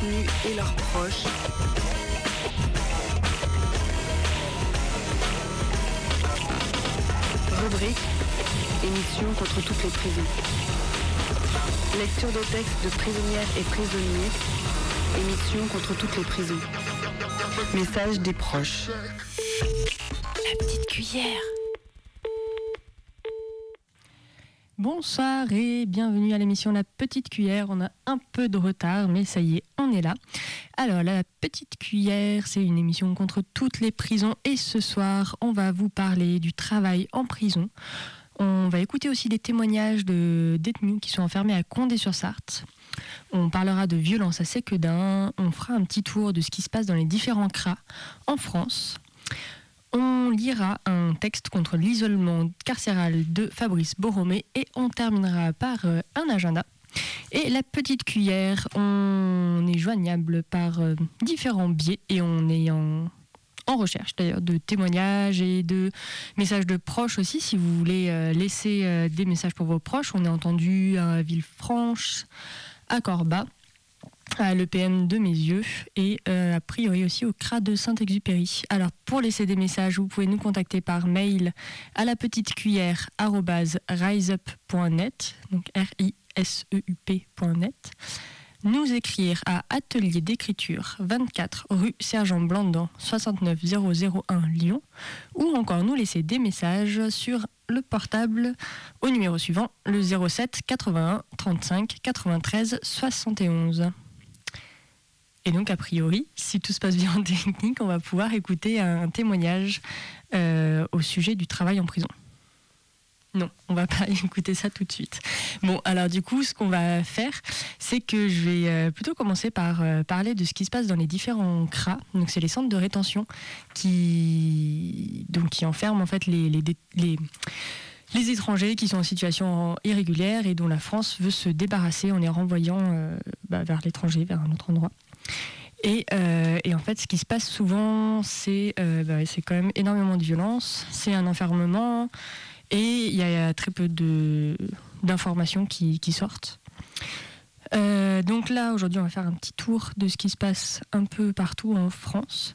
détenus et leurs proches. Rubrique Émission contre toutes les prisons. Lecture de textes de prisonnières et prisonniers. Émission contre toutes les prisons. Message des proches. La petite cuillère. Bonsoir et bienvenue à l'émission La Petite Cuillère. On a un peu de retard, mais ça y est, là. Alors, La Petite Cuillère, c'est une émission contre toutes les prisons et ce soir, on va vous parler du travail en prison. On va écouter aussi des témoignages de détenus qui sont enfermés à Condé-sur-Sarthe. On parlera de violence à Séquedin. On fera un petit tour de ce qui se passe dans les différents CRA en France. On lira un texte contre l'isolement carcéral de Fabrice Borromé et on terminera par euh, un agenda. Et la petite cuillère, on est joignable par euh, différents biais et on est en, recherche d'ailleurs de témoignages et de messages de proches aussi. Si vous voulez euh, laisser des messages pour vos proches, on est entendu à Villefranche, à Corba à l'EPM de mes yeux et euh, a priori aussi au CRA de Saint-Exupéry. Alors pour laisser des messages, vous pouvez nous contacter par mail à la petite cuillère donc r i s e u p.net. Nous écrire à Atelier d'écriture 24 rue Sergent Blandan 69001 Lyon ou encore nous laisser des messages sur le portable au numéro suivant le 07 81 35 93 71. Et donc, a priori, si tout se passe bien en technique, on va pouvoir écouter un témoignage euh, au sujet du travail en prison. Non, on va pas écouter ça tout de suite. Bon, alors du coup, ce qu'on va faire, c'est que je vais euh, plutôt commencer par euh, parler de ce qui se passe dans les différents CRA. Donc, c'est les centres de rétention qui, donc, qui enferment en fait les, les, les, étrangers qui sont en situation irrégulière et dont la France veut se débarrasser en les renvoyant bah, vers l'étranger, vers un autre endroit. Et, euh, et, en fait, ce qui se passe souvent, c'est euh, bah, quand même énormément de violence, c'est un enfermement, et il y a très peu d'informations qui, sortent. Euh, donc là, aujourd'hui, on va faire un petit tour de ce qui se passe un peu partout en France.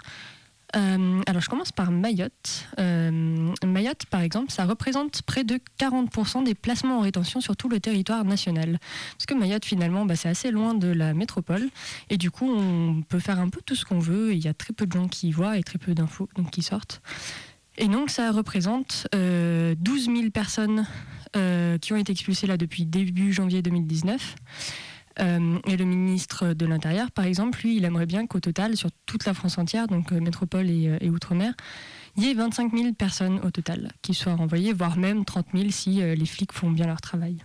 Euh, alors je commence par Mayotte. Euh, Mayotte, par exemple, ça représente près de 40% des placements en rétention sur tout le territoire national. Parce que Mayotte, finalement, bah, c'est assez loin de la métropole. Et du coup, on peut faire un peu tout ce qu'on veut. Il y a très peu de gens qui y voient et très peu d'infos qui sortent. Et donc ça représente euh, 12 000 personnes euh, qui ont été expulsées là depuis début janvier 2019. Euh, et le ministre de l'Intérieur, par exemple, lui, il aimerait bien qu'au total, sur toute la France entière, donc euh, métropole et, euh, et outre-mer, il y ait 25 000 personnes au total qui soient renvoyées, voire même 30 000 si les flics font bien leur travail.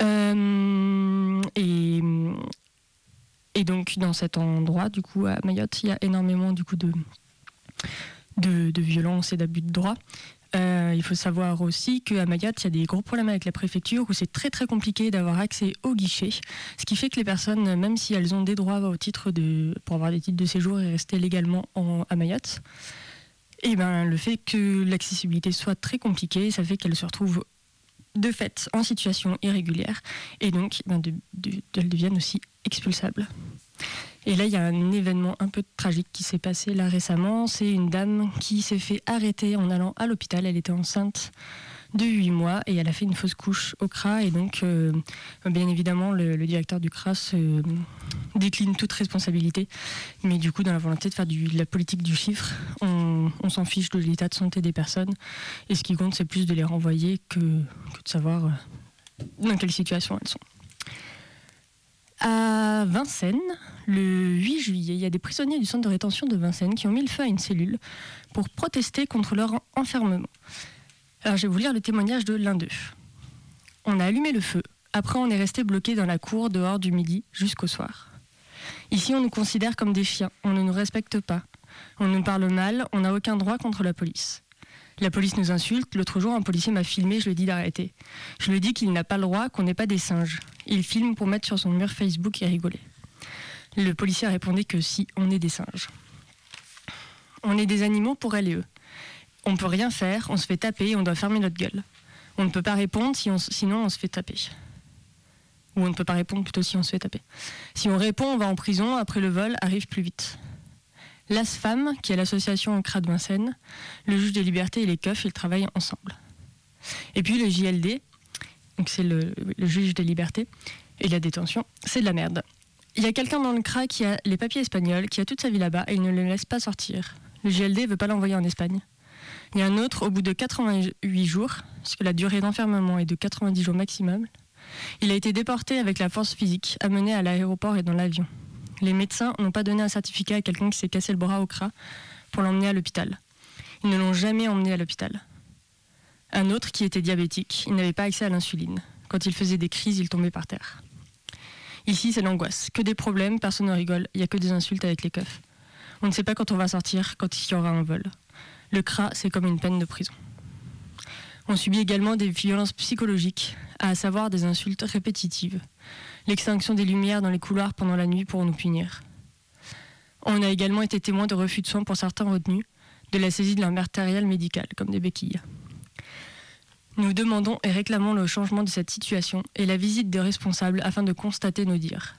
et, et donc, dans cet endroit, du coup, à Mayotte, il y a énormément du coup, de, de, violence et d'abus de droit. Euh, il faut savoir aussi qu'à Mayotte, il y a des gros problèmes avec la préfecture où c'est très très compliqué d'avoir accès au guichet. Ce qui fait que les personnes, même si elles ont des droits au titre de, pour avoir des titres de séjour et rester légalement en, à Mayotte, et ben, le fait que l'accessibilité soit très compliquée, ça fait qu'elles se retrouvent de fait en situation irrégulière et donc ben, elles deviennent aussi expulsables. Et là, il y a un événement un peu tragique qui s'est passé là récemment. C'est une dame qui s'est fait arrêter en allant à l'hôpital. Elle était enceinte de 8 mois et elle a fait une fausse couche au CRA. Et donc, euh, bien évidemment, le, directeur du CRA se euh, décline toute responsabilité. Mais du coup, dans la volonté de faire de la politique du chiffre, on, s'en fiche de l'état de santé des personnes. Et ce qui compte, c'est plus de les renvoyer que, que de savoir euh, dans quelle situation elles sont. À Vincennes, le 8 juillet, il y a des prisonniers du centre de rétention de Vincennes qui ont mis le feu à une cellule pour protester contre leur enfermement. Alors je vais vous lire le témoignage de l'un d'eux. On a allumé le feu. Après, on est resté bloqué dans la cour dehors du midi jusqu'au soir. Ici, on nous considère comme des chiens. On ne nous respecte pas. On nous parle mal, on n'a aucun droit contre la police. La police nous insulte. L'autre jour, un policier m'a filmé, je lui dit d'arrêter. Je lui dit qu'il n'a pas le droit, qu'on n'est pas des singes. Il filme pour mettre sur son mur Facebook et rigoler. Le policier a répondu que si, on est des singes. On est des animaux pour elle et eux. On peut rien faire, on se fait taper on doit fermer notre gueule. On ne peut pas répondre, sinon on se fait taper. Ou on ne peut pas répondre plutôt si on se fait taper. Si on répond, on va en prison, après le vol arrive plus vite. L'ASFAM, qui est l'association CRA de Vincennes, le juge des libertés et les keufs, ils travaillent ensemble. Et puis le JLD, donc c'est le, juge des libertés et la détention, c'est de la merde. Il y a quelqu'un dans le CRA qui a les papiers espagnols, qui a toute sa vie là-bas et il ne le laisse pas sortir. Le JLD ne veut pas l'envoyer en Espagne. Il y a un autre, au bout de 88 jours, puisque la durée d'enfermement est de 90 jours maximum, il a été déporté avec la force physique, amené à l'aéroport et dans l'avion. Les médecins n'ont pas donné un certificat à quelqu'un qui s'est cassé le bras au CRA pour l'emmener à l'hôpital. Ils ne l'ont jamais emmené à l'hôpital. Un autre qui était diabétique, il n'avait pas accès à l'insuline. Quand il faisait des crises, il tombait par terre. Ici, c'est l'angoisse. Que des problèmes, personne ne rigole, il n'y a que des insultes avec les keufs. On ne sait pas quand on va sortir, quand il y aura un vol. Le CRA, c'est comme une peine de prison. On subit également des violences psychologiques, à savoir des insultes répétitives, l'extinction des lumières dans les couloirs pendant la nuit pour nous punir. On a également été témoin de refus de soins pour certains retenus, de la saisie de leur matériel médical, comme des béquilles. Nous demandons et réclamons le changement de cette situation et la visite des responsables afin de constater nos dires.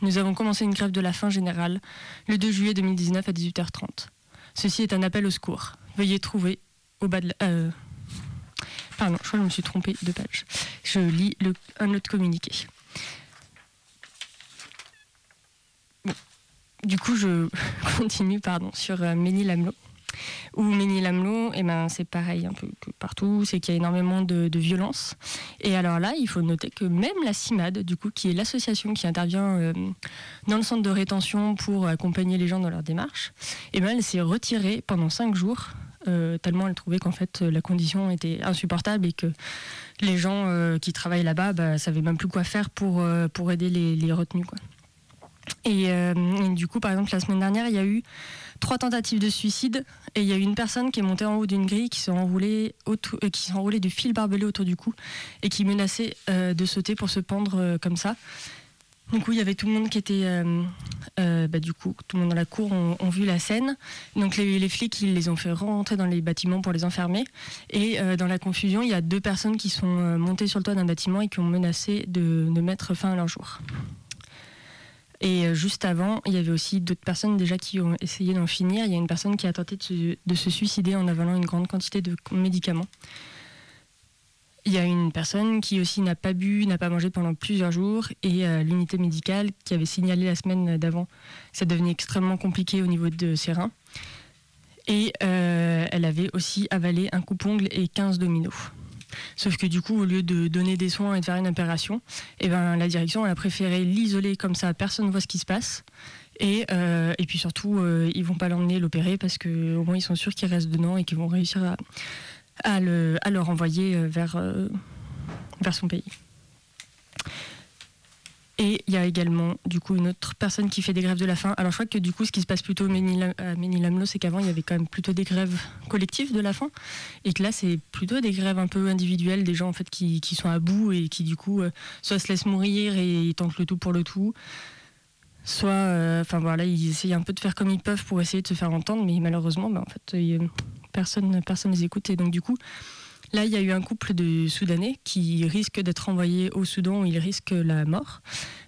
Nous avons commencé une grève de la faim générale le 2 juillet 2019 à 18h30. Ceci est un appel au secours. Veuillez trouver au bas de la... Euh, pardon, je crois que je me suis trompée de page. Je lis un autre communiqué. du coup, je continue pardon, sur euh, Ménil-Amelot. Ou Ménil-Amelot, eh ben, c'est pareil un peu partout, c'est qu'il y a énormément de, violence. Et alors là, il faut noter que même la CIMAD, du coup, qui est l'association qui intervient euh, dans le centre de rétention pour accompagner les gens dans leur démarche, eh ben, elle s'est retirée pendant cinq jours, euh, tellement elle trouvait qu'en fait la condition était insupportable et que les gens qui travaillent là-bas bah, savaient même plus quoi faire pour, pour aider les, retenus. Euh, et, du coup, par exemple, la semaine dernière, il y a eu trois tentatives de suicide et il y a eu une personne qui est montée en haut d'une grille, qui s'est enroulée, euh, enroulée du fil barbelé autour du cou et qui menaçait euh, de sauter pour se pendre comme ça. Du coup, il y avait tout le monde qui était, bah, du coup, tout le monde dans la cour ont, vu la scène. Donc les, flics, ils les ont fait rentrer dans les bâtiments pour les enfermer. Et dans la confusion, il y a deux personnes qui sont montées sur le toit d'un bâtiment et qui ont menacé de, mettre fin à leur jour. Et euh, juste avant, il y avait aussi d'autres personnes déjà qui ont essayé d'en finir. Il y a une personne qui a tenté de se, suicider en avalant une grande quantité de médicaments. Il y a une personne qui aussi n'a pas bu, n'a pas mangé pendant plusieurs jours et euh, l'unité médicale qui avait signalé la semaine d'avant, ça devenait extrêmement compliqué au niveau de ses reins. Et euh, elle avait aussi avalé un coupe-ongle et 15 dominos. Sauf que du coup, au lieu de donner des soins et de faire une opération, eh ben, la direction a préféré l'isoler comme ça, personne ne voit ce qui se passe. Et, euh, puis surtout, ils vont pas l'emmener l'opérer parce qu'au moins ils sont sûrs qu'il reste dedans et qu'ils vont réussir à, à, le, à le renvoyer euh, vers, vers son pays. Et il y a également du coup une autre personne qui fait des grèves de la faim. Alors je crois que du coup ce qui se passe plutôt à Ménilamlo, c'est qu'avant il y avait quand même plutôt des grèves collectives de la faim, et que là c'est plutôt des grèves un peu individuelles, des gens en fait qui, qui sont à bout et qui du coup euh, soit se laissent mourir et ils tentent le tout pour le tout, soit, euh, enfin voilà, ils essayent un peu de faire comme ils peuvent pour essayer de se faire entendre, mais malheureusement, ben, en fait, personne, personne les écoute et donc du coup Là, il y a eu un couple de Soudanais qui risque d'être envoyé au Soudan où ils risquent la mort.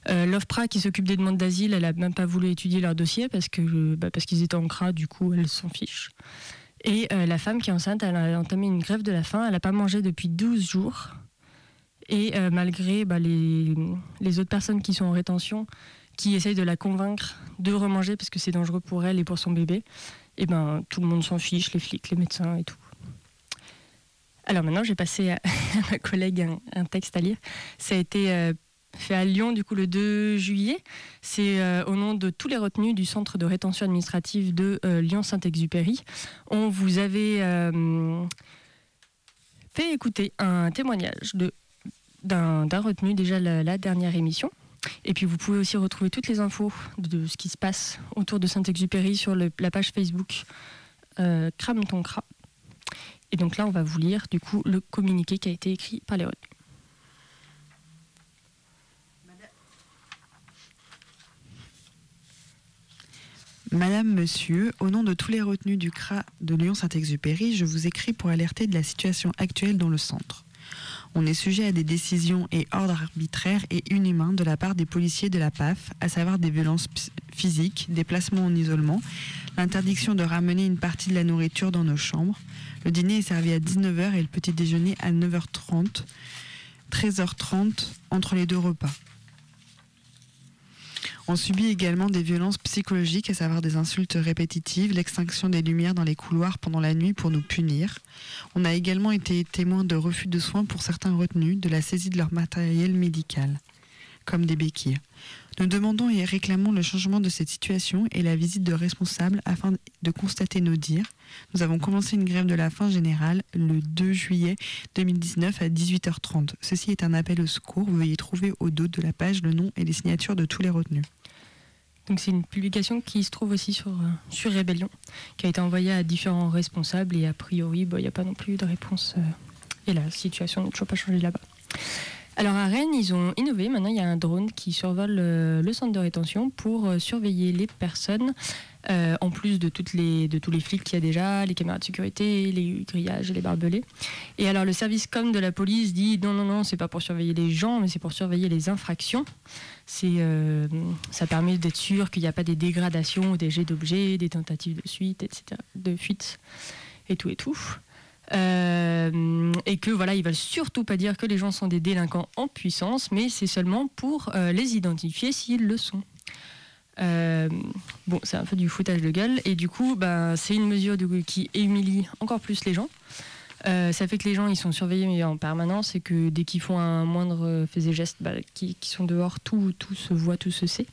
Euh, L'OFPRA qui s'occupe des demandes d'asile, elle n'a même pas voulu étudier leur dossier parce que bah, parce qu'ils étaient en CRA, du coup, elle s'en fiche. Et euh, la femme qui est enceinte, elle a entamé une grève de la faim. Elle n'a pas mangé depuis 12 jours. Et euh, malgré bah, les, les, autres personnes qui sont en rétention, qui essayent de la convaincre de remanger parce que c'est dangereux pour elle et pour son bébé, et ben tout le monde s'en fiche, les flics, les médecins et tout. Alors maintenant, j'ai passé à, ma collègue un, texte à lire. Ça a été euh, fait à Lyon, du coup, le 2 juillet. C'est euh, au nom de tous les retenus du centre de rétention administrative de euh, Lyon-Saint-Exupéry. On vous avait fait écouter un témoignage d'un retenu déjà la, dernière émission. Et puis vous pouvez aussi retrouver toutes les infos de ce qui se passe autour de Saint-Exupéry sur la page Facebook euh, Crame cra. Et donc là, on va vous lire du coup le communiqué qui a été écrit par retenus. Madame, Monsieur, au nom de tous les retenus du CRA de Lyon-Saint-Exupéry, je vous écris pour alerter de la situation actuelle dans le centre. On est sujet à des décisions et ordres arbitraires et inhumains de la part des policiers de la PAF, à savoir des violences physiques, des placements en isolement, l'interdiction de ramener une partie de la nourriture dans nos chambres. Le dîner est servi à 19h et le petit déjeuner à 9h30, 13h30 entre les deux repas. On subit également des violences psychologiques, à savoir des insultes répétitives, l'extinction des lumières dans les couloirs pendant la nuit pour nous punir. On a également été témoin de refus de soins pour certains retenus, de la saisie de leur matériel médical, comme des béquilles. Nous demandons et réclamons le changement de cette situation et la visite de responsables afin de constater nos dires. Nous avons commencé une grève de la faim générale le 2 juillet 2019 à 18h30. Ceci est un appel au secours. Veuillez trouver au dos de la page le nom et les signatures de tous les retenus. Donc c'est une publication qui se trouve aussi sur, euh, sur Rébellion, qui a été envoyée à différents responsables et a priori, bah, il n'y a pas non plus de réponse. Euh, et la situation n'a toujours pas changé là-bas. Alors à Rennes, ils ont innové. Maintenant, il y a un drone qui survole euh, le centre de rétention pour euh, surveiller les personnes, euh, en plus de, toutes les, de tous les flics qu'il y a déjà, les caméras de sécurité, les grillages les barbelés. Et alors le service com de la police dit non, non, non, c'est pas pour surveiller les gens, mais c'est pour surveiller les infractions. Ça permet d'être sûr qu'il n'y a pas des dégradations des jets d'objets, des tentatives de suite, etc., de fuite et tout et tout. Euh, et que voilà, ils veulent surtout pas dire que les gens sont des délinquants en puissance, mais c'est seulement pour euh, les identifier s'ils le sont. Euh, bon, c'est un peu du foutage de gueule, et du coup, bah, c'est une mesure qui humilie encore plus les gens. ça fait que les gens ils sont surveillés en permanence et que dès qu'ils font un moindre fait et geste, bah, qui, qui, sont dehors, tout, tout se voit, tout se sait.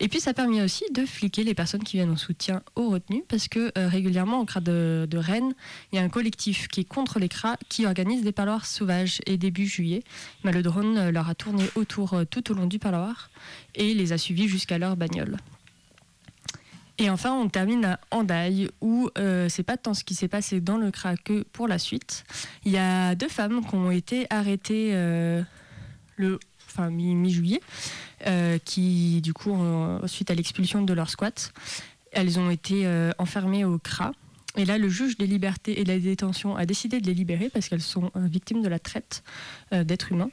Et puis ça permet aussi de fliquer les personnes qui viennent en soutien aux retenues, parce que euh, régulièrement, au CRA de, Rennes, il y a un collectif qui est contre les CRA qui organise des parloirs sauvages. Et début juillet, le drone euh, leur a tourné autour euh, tout au long du parloir et les a suivis jusqu'à leur bagnole. Et enfin, on termine à Andaille, où c'est pas tant ce qui s'est passé dans le CRA que pour la suite. Il y a deux femmes qui ont été arrêtées le enfin mi-juillet, euh, qui du coup, suite à l'expulsion de leur squat, elles ont été euh, enfermées au CRA. Et là, le juge des libertés et de la détention a décidé de les libérer parce qu'elles sont euh, victimes de la traite d'êtres humains.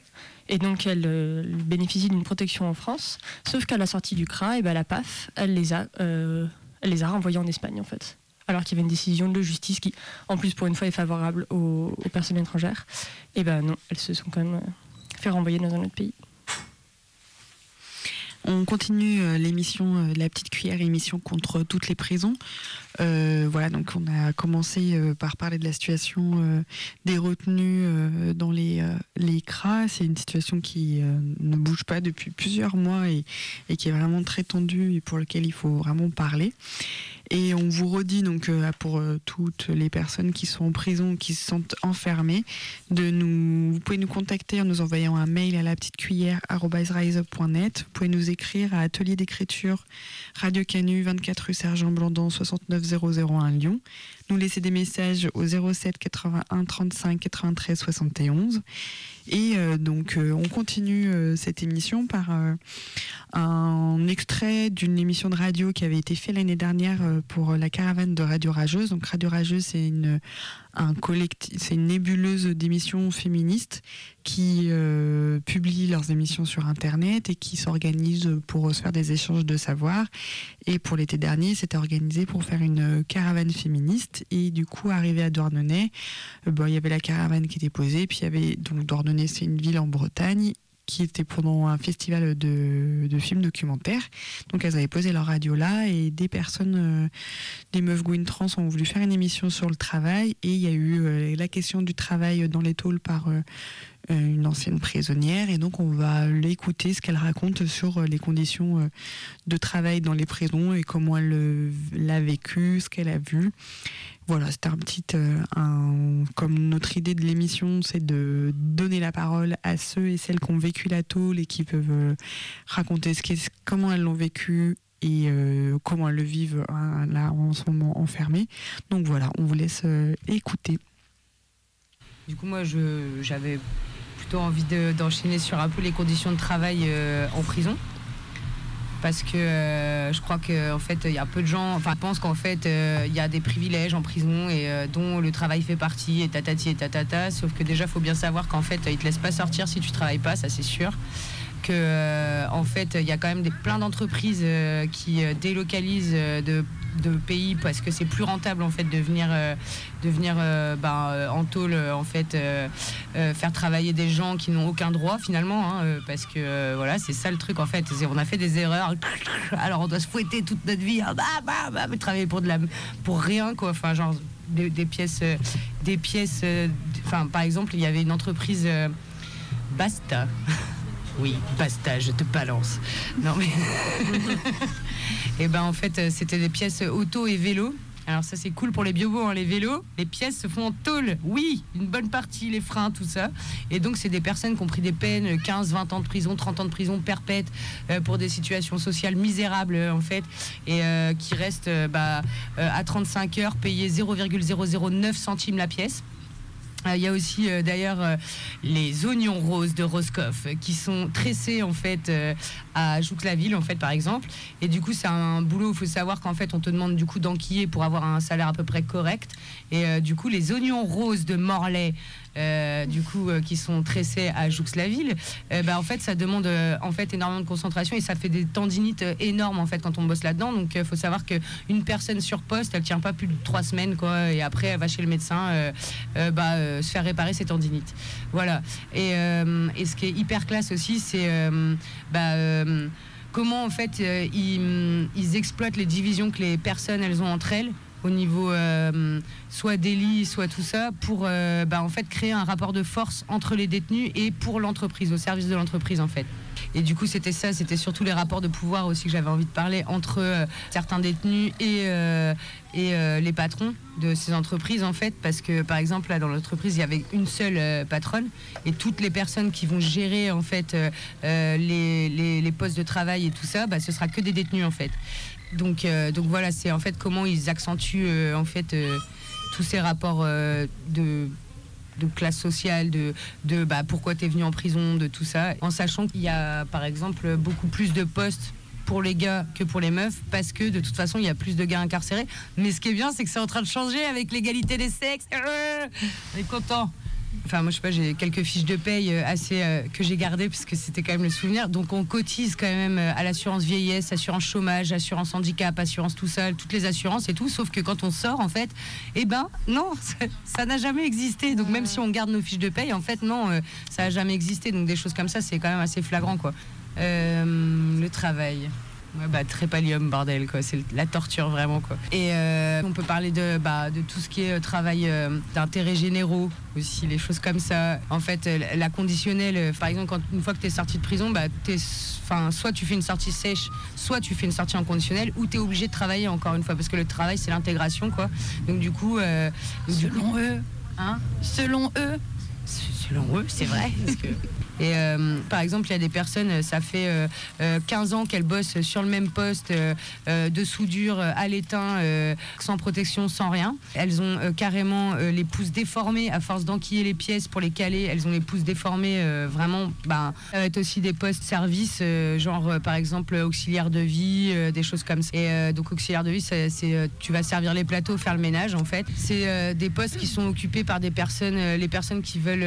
Et donc, elles bénéficient d'une protection en France. Sauf qu'à la sortie du CRA, et ben, la PAF, elle les, a, elle les a renvoyées en Espagne, en fait. Alors qu'il y avait une décision de justice qui, en plus, pour une fois, est favorable aux, aux personnes étrangères. Et ben non, elles se sont quand même fait renvoyer dans un autre pays. On continue euh, l'émission euh, La Petite Cuillère, émission contre toutes les prisons. Euh, voilà, donc on a commencé par parler de la situation des retenus dans les, les CRA. C'est une situation qui ne bouge pas depuis plusieurs mois et, et, qui est vraiment très tendue et pour laquelle il faut vraiment parler. Et on vous redit donc euh, pour euh, toutes les personnes qui sont en prison, qui se sentent enfermées, de vous pouvez nous contacter en nous envoyant un mail à la petite cuillère Vous pouvez nous écrire à atelier d'écriture Radio Canu 24 rue Sergent Blandon 69001 Lyon nous laisser des messages au 07 81 35 93 71. Et euh, donc, euh, on continue euh, cette émission par un extrait d'une émission de radio qui avait été faite l'année dernière pour la caravane de Radio Rageuse. Donc, Radio Rageuse, c'est une, un collectif, c'est une nébuleuse d'émissions féministes qui euh, publient leurs émissions sur Internet et qui s'organisent pour se faire des échanges de savoir. Et pour l'été dernier, c'était organisé pour faire une caravane féministe. Et du coup, arrivé à Douarnenez, euh, il y avait la caravane qui était posée. Puis il y avait donc Douarnenez, c'est une ville en Bretagne qui était pendant un festival de, films documentaires. Donc elles avaient posé leur radio là et des personnes, euh, des meufs Gwyn trans ont voulu faire une émission sur le travail et il y a eu euh, la question du travail dans les tôles par euh, une ancienne prisonnière, et donc on va l'écouter ce qu'elle raconte sur les conditions de travail dans les prisons et comment elle l'a vécu, ce qu'elle a vu. Voilà, c'était un petit, un, comme notre idée de l'émission, c'est de donner la parole à ceux et celles qui ont vécu la tôle et qui peuvent raconter ce comment elles l'ont vécu et euh, comment elles le vivent hein, là en ce moment enfermées. Donc voilà, on vous laisse euh, écouter. Du coup, moi, j'avais plutôt envie d'enchaîner sur un peu les conditions de travail euh, en prison. Parce que je crois qu'en fait, il y a peu de gens, enfin, pensent qu'en fait, il y a des privilèges en prison et dont le travail fait partie, et tatati et tatata. Sauf que déjà, faut bien savoir qu'en fait, ils te laissent pas sortir si tu travailles pas, ça c'est sûr que euh, en fait il y a quand même des, plein d'entreprises euh, qui euh, délocalisent de, pays parce que c'est plus rentable en fait de venir, de venir ben, en tôle en fait faire travailler des gens qui n'ont aucun droit finalement hein, parce que voilà c'est ça le truc en fait on a fait des erreurs alors on doit se fouetter toute notre vie hein, bah, bah, bah, travailler pour de la pour rien quoi enfin genre des, des pièces des pièces enfin par exemple il y avait une entreprise Basta oui, basta, je te balance. Non mais. et eh ben en fait, euh, c'était des pièces auto et vélo. Alors ça c'est cool pour les biobos, hein, les vélos. Les pièces se font en tôle, oui, une bonne partie, les freins, tout ça. Et donc c'est des personnes qui ont pris des peines, 15, 20 ans de prison, 30 ans de prison perpète euh, pour des situations sociales misérables en fait, et euh, qui restent bah, à 35 heures payés 0,009 centimes la pièce. Euh, il y a aussi euh, d'ailleurs euh, les oignons roses de Roscoff qui sont tressés en fait à Jouxlaville en fait par exemple. Et du coup c'est un boulot il faut savoir qu'en fait on te demande du coup d'enquiller pour avoir un salaire à peu près correct. Et du coup les oignons roses de Morlaix euh, du coup, euh, qui sont tressés à Jouxlaville, euh, bah, en fait, ça demande en fait énormément de concentration et ça fait des tendinites énormes en fait quand on bosse là-dedans. Donc, il faut savoir qu'une personne sur poste, elle tient pas plus de trois semaines, quoi, et après, elle va chez le médecin, bah, se faire réparer ses tendinites. Voilà. Et, et, ce qui est hyper classe aussi, c'est bah, comment en fait ils, ils, exploitent les divisions que les personnes elles ont entre elles au niveau euh, soit délit, soit tout ça, pour euh, bah, en fait créer un rapport de force entre les détenus et pour l'entreprise, au service de l'entreprise en fait. Et du coup, c'était ça, c'était surtout les rapports de pouvoir aussi que j'avais envie de parler entre euh, certains détenus et, les patrons de ces entreprises, en fait, parce que par exemple, là, dans l'entreprise, il y avait une seule patronne et toutes les personnes qui vont gérer, en fait, les, les, postes de travail et tout ça, bah, ce sera que des détenus, en fait. Donc, euh, donc voilà, c'est en fait comment ils accentuent euh, en fait euh, tous ces rapports de de classe sociale, de, de bah, pourquoi tu es venu en prison, de tout ça, en sachant qu'il y a par exemple beaucoup plus de postes pour les gars que pour les meufs, parce que de toute façon il y a plus de gars incarcérés. Mais ce qui est bien, c'est que c'est en train de changer avec l'égalité des sexes. On est content. Enfin, moi, je sais pas, j'ai quelques fiches de paye euh, assez euh, que j'ai gardées parce que c'était quand même le souvenir. Donc, on cotise quand même euh, à l'assurance vieillesse, assurance chômage, assurance handicap, assurance tout seul, toutes les assurances et tout. Sauf que quand on sort, en fait, eh ben, non, ça n'a jamais existé. Donc, même si on garde nos fiches de paye, en fait, non, ça n'a jamais existé. Donc, des choses comme ça, c'est quand même assez flagrant, quoi. le travail. Ouais, bah, trépalium, bordel, quoi. C'est la torture, vraiment, quoi. Et euh, on peut parler de, bah, de tout ce qui est euh, travail euh, d'intérêt généraux, aussi, les choses comme ça. En fait, la conditionnelle, par exemple, quand, une fois que tu es sorti de prison, bah, es, soit tu fais une sortie sèche, soit tu fais une sortie en conditionnel, ou tu es obligé de travailler, encore une fois, parce que le travail, c'est l'intégration, quoi. Donc, du coup. selon eux. Hein Selon eux. Selon eux, c'est vrai. parce que et euh, par exemple, il y a des personnes, ça fait 15 euh, ans qu'elles bossent sur le même poste euh, de soudure à l'étain, sans protection, sans rien. Elles ont carrément les pouces déformés à force d'enquiller les pièces pour les caler. Elles ont les pouces déformés vraiment. Ben, ça va être aussi des postes services, genre par exemple auxiliaire de vie, des choses comme ça. Et donc auxiliaire de vie, c'est tu vas servir les plateaux, faire le ménage en fait. C'est des postes qui sont occupés par des personnes, les personnes qui veulent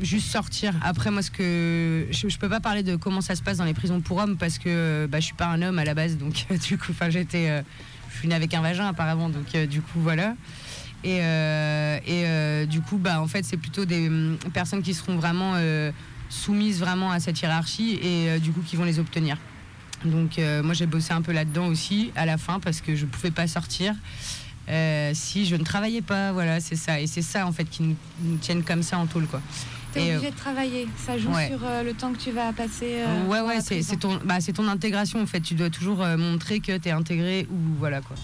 juste sortir. Après, moi, ce que je, je, peux pas parler de comment ça se passe dans les prisons pour hommes parce que bah, je suis pas un homme à la base, donc du coup, enfin, j'étais, euh, je suis née avec un vagin apparemment, donc euh, du coup, voilà. Et, euh, et du coup, bah, en fait, c'est plutôt des hum, personnes qui seront vraiment soumises vraiment à cette hiérarchie et du coup, qui vont les obtenir. Donc, moi, j'ai bossé un peu là-dedans aussi à la fin parce que je pouvais pas sortir. si je ne travaillais pas, voilà, c'est ça. Et c'est ça en fait qui nous, nous tiennent comme ça en tôle, quoi. Et, euh, obligé de travailler. Ça joue ouais. sur euh, le temps que tu vas passer. euh, ouais, ouais, c'est ton, bah, ton intégration en fait. Tu dois toujours euh, montrer que tu es intégré ou voilà quoi.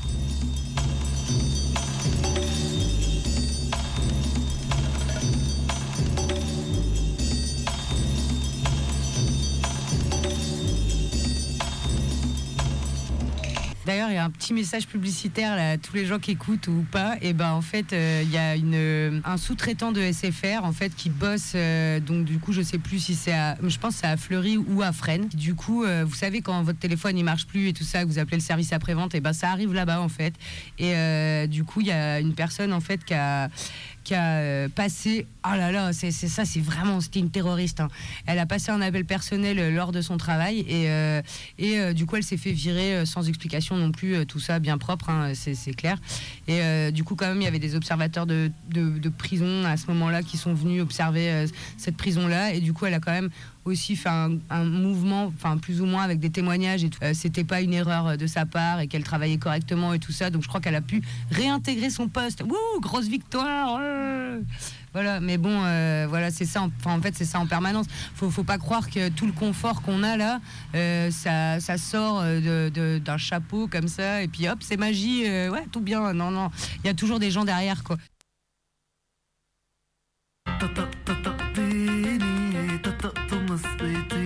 D'ailleurs, il y a un petit message publicitaire à tous les gens qui écoutent ou pas. Et ben en fait, euh, il y a euh, un sous-traitant de SFR en fait qui bosse. euh, donc du coup, je sais plus si c'est à, je pense c'est à Fleury ou à Fresnes. Du coup, vous savez quand votre téléphone il marche plus et tout ça, que vous appelez le service après-vente, et ben ça arrive là-bas en fait. Et du coup, il y a une personne en fait qui a qui a euh, passé, oh là là, c'est ça, c'est vraiment, c'était une terroriste. hein. Elle a passé un appel personnel euh, lors de son travail et, euh, et du coup elle s'est fait virer sans explication non plus, tout ça bien propre, hein, c'est clair. Et du coup quand même il y avait des observateurs de, de, prison à ce moment-là qui sont venus observer cette prison-là et du coup elle a quand même aussi fait un, mouvement, enfin plus ou moins avec des témoignages et tout. Euh, C'était pas une erreur euh, de sa part et qu'elle travaillait correctement et tout ça. Donc je crois qu'elle a pu réintégrer son poste. Wouh, grosse victoire. ouais. Voilà, mais bon, euh, voilà, c'est ça. Enfin, en fait, c'est ça en permanence. Faut, faut pas croire que tout le confort qu'on a là, ça, ça sort de- d'un chapeau comme ça, et puis hop, c'est magie. ouais, tout bien. Non, non, il y a toujours des gens derrière, quoi. uma seita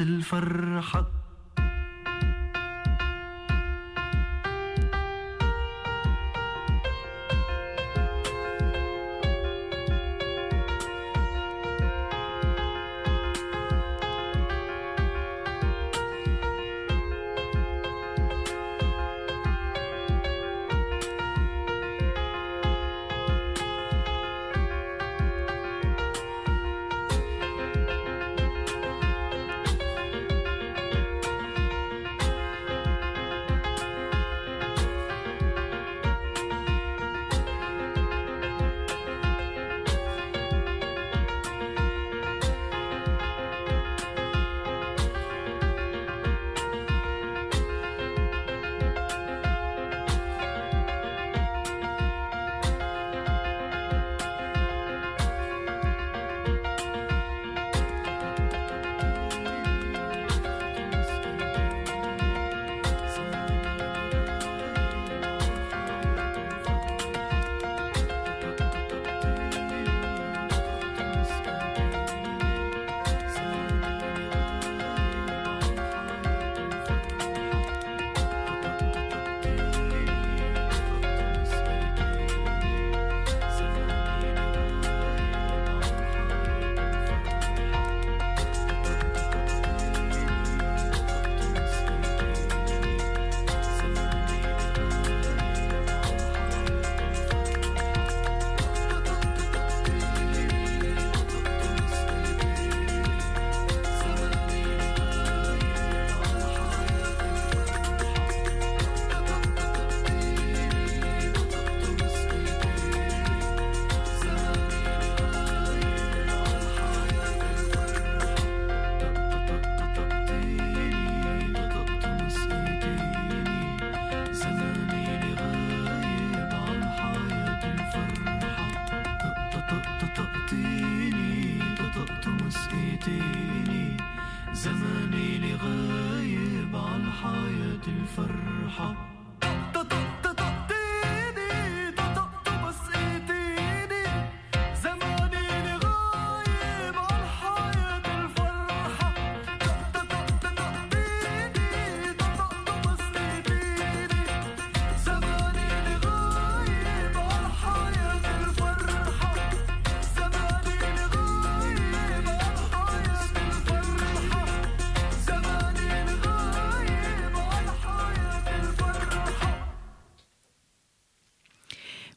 الفرحة.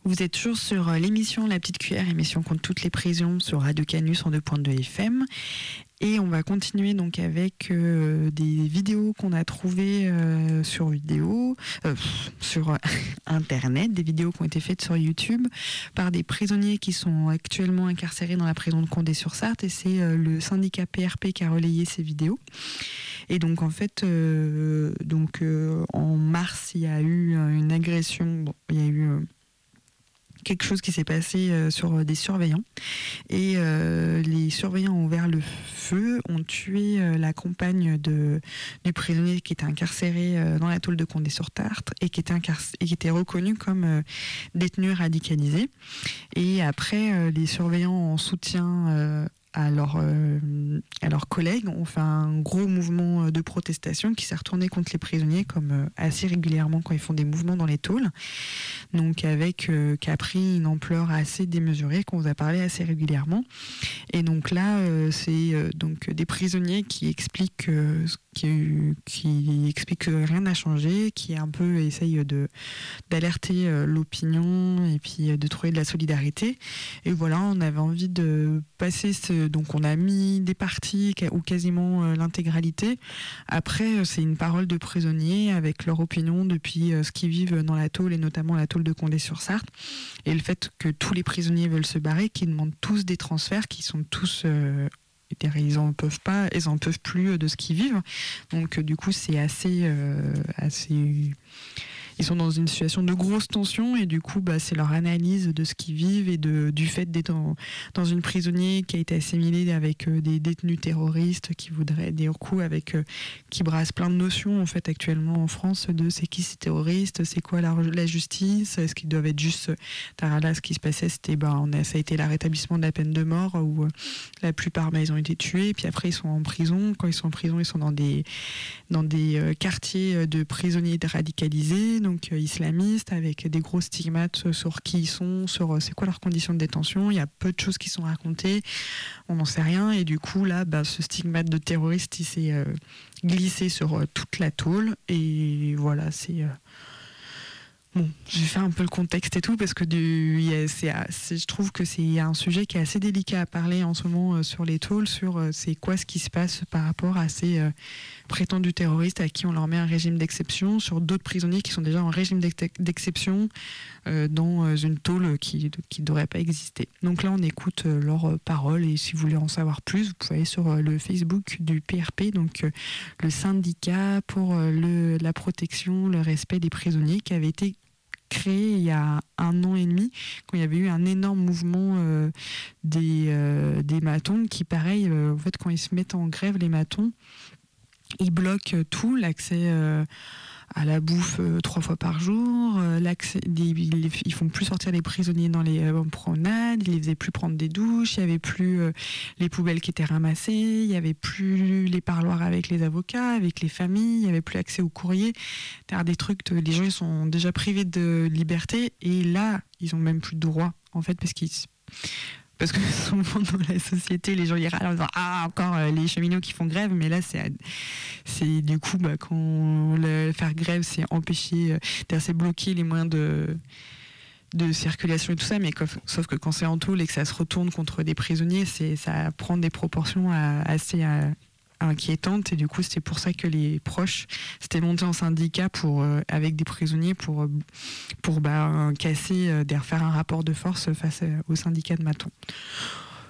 Vous êtes toujours sur euh, l'émission La Petite Cuillère, émission contre toutes les prisons sur Radio Canus en 2.2 FM. Et on va continuer donc avec euh, des vidéos qu'on a trouvées euh, sur vidéo, sur internet, des vidéos qui ont été faites sur YouTube par des prisonniers qui sont actuellement incarcérés dans la prison de Condé-sur-Sarthe. Et c'est le syndicat PRP qui a relayé ces vidéos. Et donc en fait, donc en mars, il y a eu une agression. Il y a eu quelque chose qui s'est passé euh, sur euh, des surveillants. Et euh, les surveillants ont ouvert le feu, ont tué la compagne de, du prisonnier qui était incarcéré dans la tôle de Condé-sur-Tartre et qui était, et qui était reconnu comme détenu radicalisé. Et après, les surveillants en soutien à euh, à leurs collègues. Ont fait un gros mouvement euh, de protestation qui s'est retourné contre les prisonniers comme euh, assez régulièrement quand ils font des mouvements dans les tôles. Donc avec euh, qui a pris une ampleur assez démesurée qu'on vous a parlé assez régulièrement. Et donc là c'est donc des prisonniers qui expliquent ce qui, expliquent que rien n'a changé qui un peu essayent de d'alerter euh, l'opinion et puis euh, de trouver de la solidarité. Et voilà on avait envie de passer ce donc on a mis des parties ou quasiment euh, l'intégralité. Après c'est une parole de prisonniers avec leur opinion depuis ce qu'ils vivent dans la tôle et notamment la tôle de Condé-sur-Sarthe. Et le fait que tous les prisonniers veulent se barrer qu'ils demandent tous des transferts qui sont tous ils en peuvent pas, ils en peuvent plus de ce qu'ils vivent. Donc euh, du coup c'est assez, euh, assez ils sont dans une situation de grosse tension et du coup bah, c'est leur analyse de ce qu'ils vivent et du fait d'être dans, une prisonnier qui a été assimilée avec euh, des détenus terroristes qui voudraient des coups avec euh, qui brassent plein de notions en fait actuellement en France de c'est qui ces terroristes, c'est quoi la, justice, est-ce qu'ils doivent être juste là ce qui se passait c'était bah, ça a été rétablissement de la peine de mort où euh, la plupart bah, ils ont été tués puis après ils sont en prison. Quand ils sont en prison ils sont dans des dans des euh, quartiers euh, de prisonniers radicalisés, euh, islamistes, avec des gros stigmates sur qui ils sont, sur euh, c'est quoi leurs conditions de détention. Il y a peu de choses qui sont racontées, on n'en sait rien. Et du coup, là, bah, ce stigmate de terroriste, il s'est euh, glissé sur toute la tôle. Et voilà, c'est. Bon, j'ai fait un peu le contexte et tout parce que du, il y a- c'est, c'est- je trouve que c'est un sujet qui est assez délicat à parler en ce moment sur les tôles, sur c'est quoi ce qui se passe par rapport à ces prétendus terroristes à qui on leur met un régime d'exception, sur d'autres prisonniers qui sont déjà en régime d'ex- d'exception euh, dans euh, une tôle qui ne devrait pas exister. Donc là, on écoute euh, leurs paroles et si vous voulez en savoir plus, vous pouvez aller sur le Facebook du PRP, donc le syndicat pour le, la protection, le respect des prisonniers qui avait été créé il y a un an et demi, quand il y avait eu un énorme mouvement des, des matons qui, pareil, en fait, quand ils se mettent en grève, les matons, ils bloquent tout, l'accès euh, à la bouffe euh, trois fois par jour, euh, ils, ils font plus sortir les prisonniers dans les euh, promenades, ils les faisaient plus prendre des douches, il y avait plus euh, les poubelles qui étaient ramassées, il y avait plus les parloirs avec les avocats, avec les familles, il y avait plus accès au courrier, des trucs, les gens sont déjà privés de liberté et là ils ont même plus de droits en fait parce qu'ils parce que souvent dans la société, les gens ils râlent en disant Ah, encore euh, les cheminots qui font grève, mais là, c'est du coup, bah, quand faire grève, c'est empêcher, euh, c'est bloquer les moyens de, de circulation et tout ça, mais sauf que quand c'est en tôle et que ça se retourne contre des prisonniers, ça prend des proportions euh, assez inquiétantes, et du coup, c'est pour ça que les proches s'étaient montés en syndicat pour, euh, avec des prisonniers pour, euh, pour bah, casser, euh, faire un rapport de force face euh, au syndicat de Maton.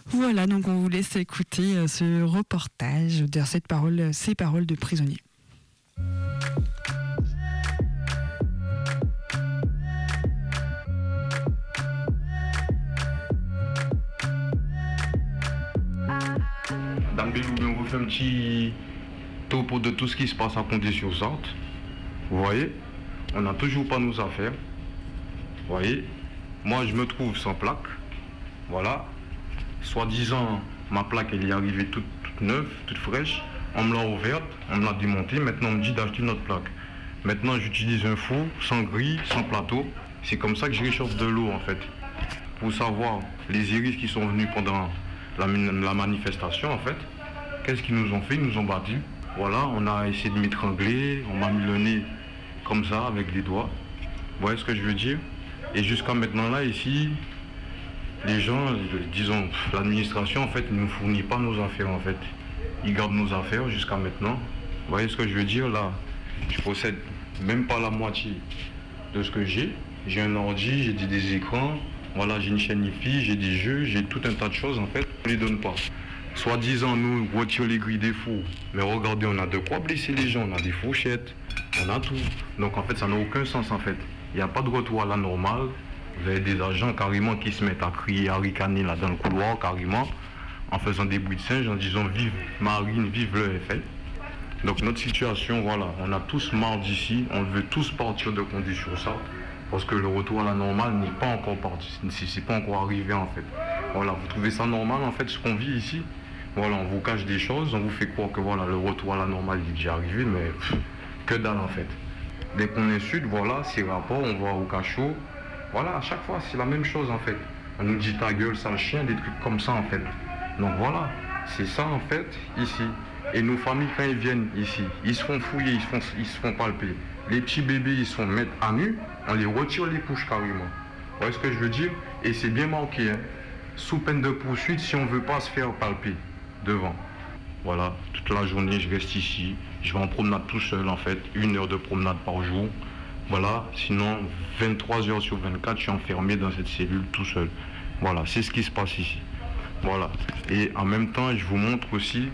Voilà, donc on vous laisse écouter ce reportage de cette parole, ces paroles de prisonniers. Voulais vous faire un petit topo de tout ce qui se passe à Condé-sur-Sarthe. Vous voyez On n'a toujours pas nos affaires. Vous voyez Moi, je me trouve sans plaque. Voilà. Soi-disant, ma plaque, elle est arrivée toute, toute neuve, toute fraîche. On me l'a ouverte, on me l'a démontée. Maintenant, on me dit d'acheter une autre plaque. Maintenant, j'utilise un four sans grille, sans plateau. C'est comme ça que je réchauffe de l'eau, en fait. Pour savoir les iris qui sont venus pendant la, manifestation, en fait, qu'est-ce qu'ils nous ont fait? Ils nous ont battus. Voilà, on a essayé de m'étrangler, on m'a mis le nez comme ça, avec des doigts. Vous voyez ce que je veux dire? Et jusqu'à maintenant, là, ici, les gens, disons, l'administration, en fait, ne nous fournit pas nos affaires, en fait. Ils gardent nos affaires jusqu'à maintenant. Vous voyez ce que je veux dire? Là Je possède même pas la moitié de ce que j'ai. J'ai un ordi, j'ai des écrans, voilà, j'ai une chaîne IFI, j'ai des jeux, j'ai tout un tas de choses en fait. On ne les donne pas. Soi-disant, nous, retire les grilles des fours. Mais regardez, on a de quoi blesser les gens, on a des fourchettes, on a tout. Donc en fait, ça n'a aucun sens en fait. Il n'y a pas de retour à la normale. Vous avez des agents carrément qui se mettent à crier, à ricaner là dans le couloir carrément, en faisant des bruits de singe, en disant vive Marine, vive le FL. Donc notre situation, voilà, on a tous marre d'ici, on veut tous partir de conditions ça, parce que le retour à la normale n'est pas encore parti, c'est pas encore arrivé en fait. Voilà, vous trouvez ça normal en fait ce qu'on vit ici? Voilà, on vous cache des choses, on vous fait croire que voilà, le retour à la normale est déjà arrivé, mais que dalle en fait. Dès qu'on insulte, voilà, c'est rapport, on va au cachot. Voilà, à chaque fois, c'est la même chose en fait. On nous dit ta gueule, sale chien, des trucs comme ça en fait. Donc voilà, c'est ça en fait ici. Et nos familles, quand ils viennent ici, ils se font fouiller, ils se font, ils se font palper. Les petits bébés, ils se font mettre à nu, on les retire les couches carrément. Vous voyez ce que je veux dire? Et c'est bien marqué, hein. sous peine de poursuite si on ne veut pas se faire palper devant. Voilà, toute la journée, je reste ici. Je vais en promenade tout seul, en fait, une heure de promenade par jour. Voilà, sinon, 23 heures sur 24, je suis enfermé dans cette cellule tout seul. Voilà, c'est ce qui se passe ici. Voilà. Et en même temps, je vous montre aussi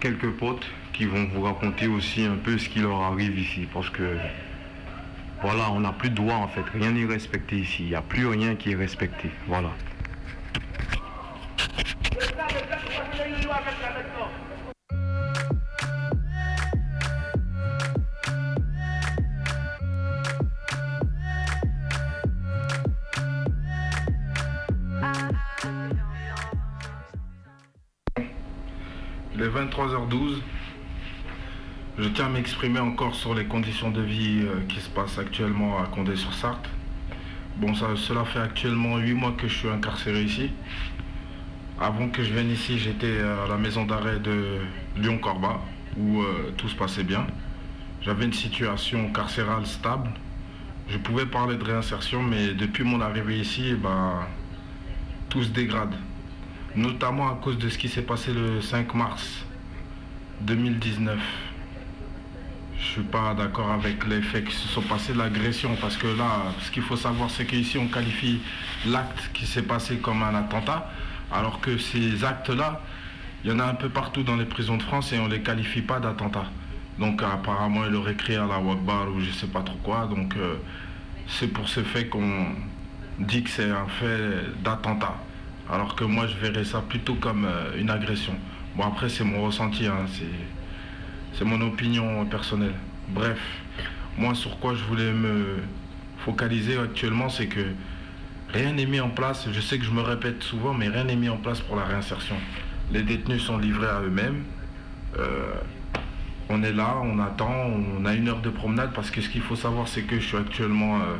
quelques potes qui vont vous raconter aussi un peu ce qui leur arrive ici. Parce que, voilà, on n'a plus de droit en fait. Rien n'est respecté ici. Il n'y a plus rien qui est respecté. Voilà. Il est 23h12. Je tiens à m'exprimer encore sur les conditions de vie euh, qui se passent actuellement à Condé-sur-Sarthe. Bon, cela fait actuellement 8 mois que je suis incarcéré ici. Avant que je vienne ici, j'étais à la maison d'arrêt de Lyon-Corba, où euh, tout se passait bien. J'avais une situation carcérale stable. Je pouvais parler de réinsertion, mais depuis mon arrivée ici, ben, tout se dégrade notamment à cause de ce qui s'est passé le 5 mars 2019. Je suis pas d'accord avec les faits qui se sont passés, l'agression, parce que là, ce qu'il faut savoir, c'est qu'ici, on qualifie l'acte qui s'est passé comme un attentat, alors que ces actes-là, il y en a un peu partout dans les prisons de France et on ne les qualifie pas d'attentat. Donc apparemment, il aurait créé à la Wakbar ou je sais pas trop quoi, donc euh, c'est pour ce fait qu'on dit que c'est un fait d'attentat. Alors que moi, je verrais ça plutôt comme euh, une agression. Bon, après, c'est mon ressenti, hein, c'est mon opinion personnelle. Bref, moi, sur quoi je voulais me focaliser actuellement, c'est que rien n'est mis en place. Je sais que je me répète souvent, mais rien n'est mis en place pour la réinsertion. Les détenus sont livrés à eux-mêmes. Euh, on est là, on attend, on a une heure de promenade parce que ce qu'il faut savoir, c'est que je suis actuellement euh,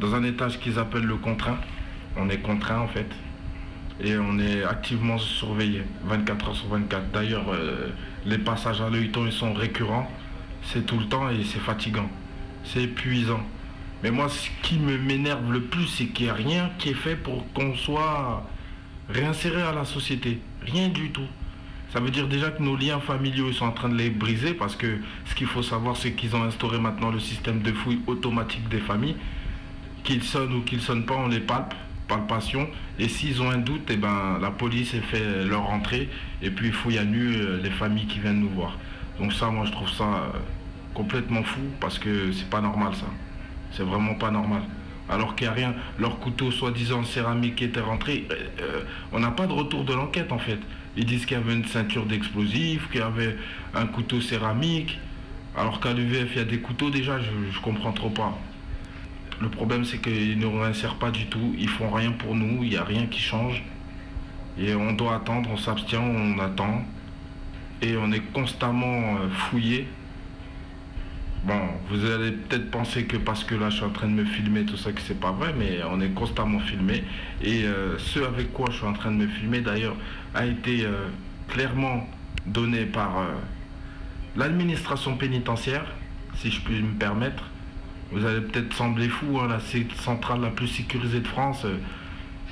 dans un étage qu'ils appellent le contraint. On est contraint en fait et on est activement surveillé 24 heures sur 24. D'ailleurs, euh, les passages à l'œilleton ils sont récurrents, c'est tout le temps et c'est fatigant, c'est épuisant. Mais moi, ce qui me m'énerve le plus, c'est qu'il n'y a rien qui est fait pour qu'on soit réinséré à la société. Rien du tout. Ça veut dire déjà que nos liens familiaux ils sont en train de les briser parce que ce qu'il faut savoir, c'est qu'ils ont instauré maintenant le système de fouille automatique des familles. Qu'ils sonnent ou qu'ils sonnent pas, on les palpe palpation. Et s'ils ont un doute, eh ben, la police fait leur entrée et puis il fouille à nu les familles qui viennent nous voir. Donc ça, moi, je trouve ça euh, complètement fou parce que c'est pas normal ça. C'est vraiment pas normal. Alors qu'il n'y a rien, leur couteau soi-disant céramique était rentré, euh, euh, on n'a pas de retour de l'enquête en fait. Ils disent qu'il y avait une ceinture d'explosifs, qu'il y avait un couteau céramique. Alors qu'à l'UVF, il y a des couteaux déjà, je, je comprends trop pas. Le problème, c'est qu'ils ne réinsèrent pas du tout. Ils font rien pour nous. Il n'y a rien qui change. Et on doit attendre, on s'abstient, on attend. Et on est constamment euh, fouillé. Bon, vous allez peut-être penser que parce que là je suis en train de me filmer, tout ça, que c'est pas vrai, mais on est constamment filmé. Et euh, ce avec quoi je suis en train de me filmer, d'ailleurs, a été euh, clairement donné par l'administration pénitentiaire, si je puis me permettre. Vous allez peut-être sembler fou, hein, la centrale la plus sécurisée de France, euh,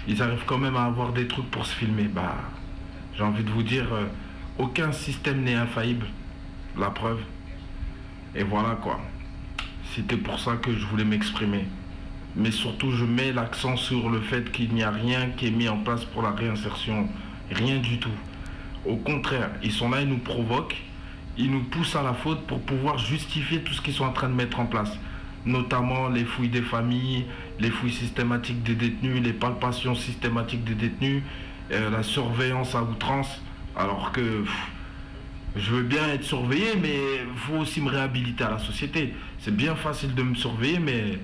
ils arrivent quand même à avoir des trucs pour se filmer. Bah, j'ai envie de vous dire, euh, aucun système n'est infaillible. La preuve. Et voilà quoi. C'était pour ça que je voulais m'exprimer. Mais surtout, je mets l'accent sur le fait qu'il n'y a rien qui est mis en place pour la réinsertion. Rien du tout. Au contraire, ils sont là, ils nous provoquent, ils nous poussent à la faute pour pouvoir justifier tout ce qu'ils sont en train de mettre en place. Notamment les fouilles des familles, les fouilles systématiques des détenus, les palpations systématiques des détenus, euh, la surveillance à outrance. Alors que je veux bien être surveillé, mais il faut aussi me réhabiliter à la société. C'est bien facile de me surveiller, mais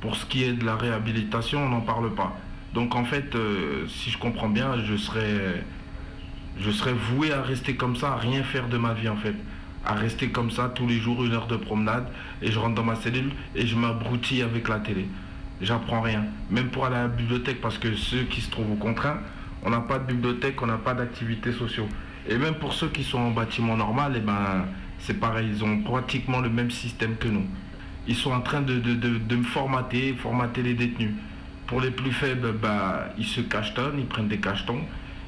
pour ce qui est de la réhabilitation, on n'en parle pas. Donc en fait, euh, si je comprends bien, je serais, je serais voué à rester comme ça, à rien faire de ma vie en fait. À rester comme ça tous les jours, une heure de promenade, et je rentre dans ma cellule et je m'abrutis avec la télé. J'apprends rien. Même pour aller à la bibliothèque, parce que ceux qui se trouvent au contraint, on n'a pas de bibliothèque, on n'a pas d'activités sociaux. Et même pour ceux qui sont en bâtiment normal, eh ben, c'est pareil, ils ont pratiquement le même système que nous. Ils sont en train de, de- de- de me formater, formater les détenus. Pour les plus faibles, bah, ils se cachetonnent, ils prennent des cachetons.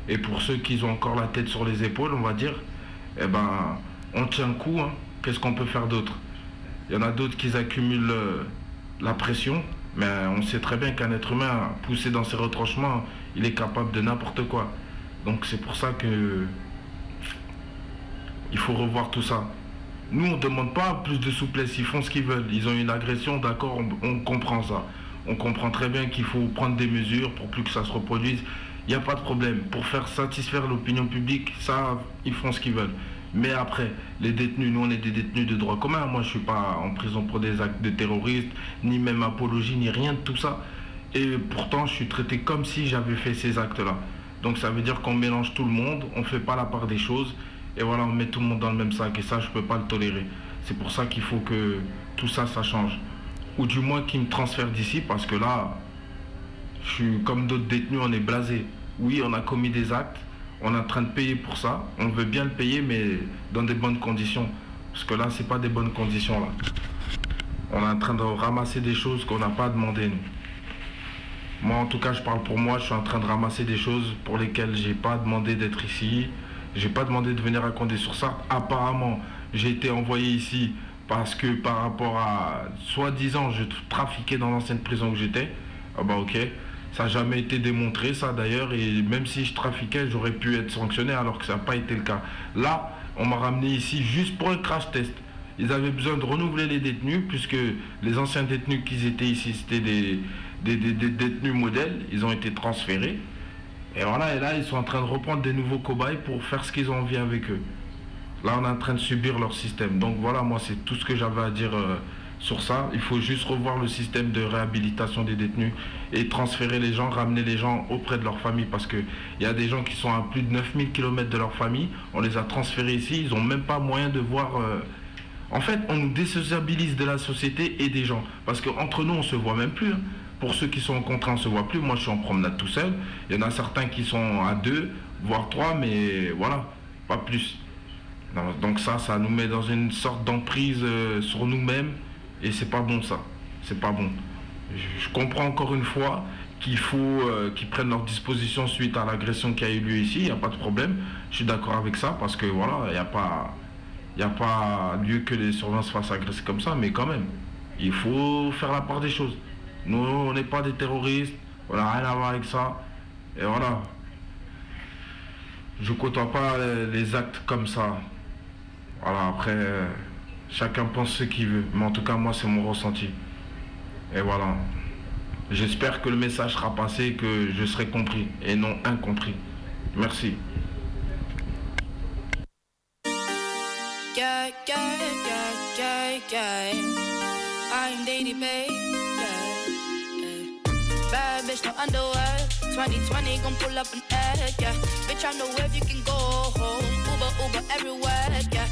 Et pour ceux qui ont encore la tête sur les épaules, on va dire, eh ben, on tient le coup. hein. Qu'est-ce qu'on peut faire d'autre? Il y en a d'autres qui accumulent euh, la pression, mais on sait très bien qu'un être humain poussé dans ses retranchements, il est capable de n'importe quoi. Donc c'est pour ça que il faut revoir tout ça. Nous, on ne demande pas plus de souplesse, ils font ce qu'ils veulent. Ils ont une agression, d'accord, on, on comprend ça. On comprend très bien qu'il faut prendre des mesures pour plus que ça se reproduise. Il n'y a pas de problème. Pour faire satisfaire l'opinion publique, ça, ils font ce qu'ils veulent. Mais après, les détenus, nous, on est des détenus de droit commun. Moi, je suis pas en prison pour des actes de terroristes, ni même apologie, ni rien de tout ça. Et pourtant, je suis traité comme si j'avais fait ces actes-là. Donc ça veut dire qu'on mélange tout le monde, on ne fait pas la part des choses, et voilà, on met tout le monde dans le même sac, et ça, je ne peux pas le tolérer. C'est pour ça qu'il faut que tout ça, ça change. Ou du moins qu'ils me transfèrent d'ici, parce que là, je suis comme d'autres détenus, on est blasé. Oui, on a commis des actes, on est en train de payer pour ça, on veut bien le payer, mais dans des bonnes conditions. Parce que là, c'est pas des bonnes conditions, là. On est en train de ramasser des choses qu'on n'a pas demandé, nous. Moi, en tout cas, je parle pour moi. Je suis en train de ramasser des choses pour lesquelles j'ai pas demandé d'être ici. J'ai pas demandé de venir à Condé sur ça. Apparemment, j'ai été envoyé ici parce que par rapport à soi-disant, je trafiquais dans l'ancienne prison où j'étais. Ah bah ok. Ça n'a jamais été démontré, ça d'ailleurs. Et même si je trafiquais, j'aurais pu être sanctionné alors que ça n'a pas été le cas. Là, on m'a ramené ici juste pour un crash test. Ils avaient besoin de renouveler les détenus puisque les anciens détenus qui étaient ici, c'était des détenus modèles. Ils ont été transférés. Et voilà, et là, ils sont en train de reprendre des nouveaux cobayes pour faire ce qu'ils ont envie avec eux. Là, on est en train de subir leur système. Donc voilà, moi, c'est tout ce que j'avais à dire euh, sur ça. Il faut juste revoir le système de réhabilitation des détenus et transférer les gens, ramener les gens auprès de leur famille. Parce qu'il y a des gens qui sont à plus de 9000 km de leur famille. On les a transférés ici. Ils n'ont même pas moyen de voir. euh, En fait, on nous désociabilise de la société et des gens. Parce qu'entre nous, on se voit même plus. hein. Pour ceux qui sont en contrat, on ne se voit plus. Moi, je suis en promenade tout seul. Il y en a certains qui sont à deux, voire trois, mais voilà, pas plus. Donc ça, ça nous met dans une sorte d'emprise euh, sur nous-mêmes et c'est pas bon ça. C'est pas bon. Je, comprends encore une fois qu'il faut euh, qu'ils prennent leurs dispositions suite à l'agression qui a eu lieu ici. Il n'y a pas de problème. Je suis d'accord avec ça parce que voilà, il n'y a pas, a pas lieu que les surveillants se fassent agresser comme ça, mais quand même, il faut faire la part des choses. Nous, on n'est pas des terroristes. On n'a rien à voir avec ça. Et voilà. Je côtoie pas les actes comme ça. Voilà, après, euh, chacun pense ce qu'il veut. Mais en tout cas, moi, c'est mon ressenti. Et voilà. J'espère que le message sera passé et que je serai compris et non incompris. Merci. Yeah, yeah, yeah, bitch, no underwear. 2020 gon' pull up an egg, yeah. Bitch, I know if you can go home. Uber, Uber everywhere, yeah.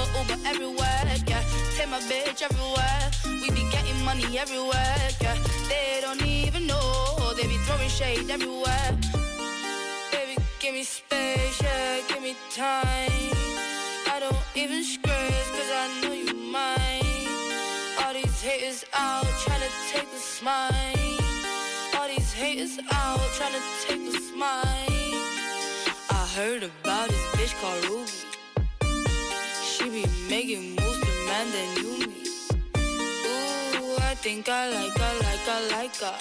Uber, Uber everywhere, yeah. Take my bitch everywhere. We be getting money everywhere, yeah. They don't even know. They be throwing shade everywhere. Baby, give me space, yeah. Give me time. I don't even stress, cause I know you mine. All these haters out trying to take a smile. All these haters out trying to take a smile. I heard about this bitch called Ruby. Be making moves to man than you me. Ooh, I think I like her, like her, like her.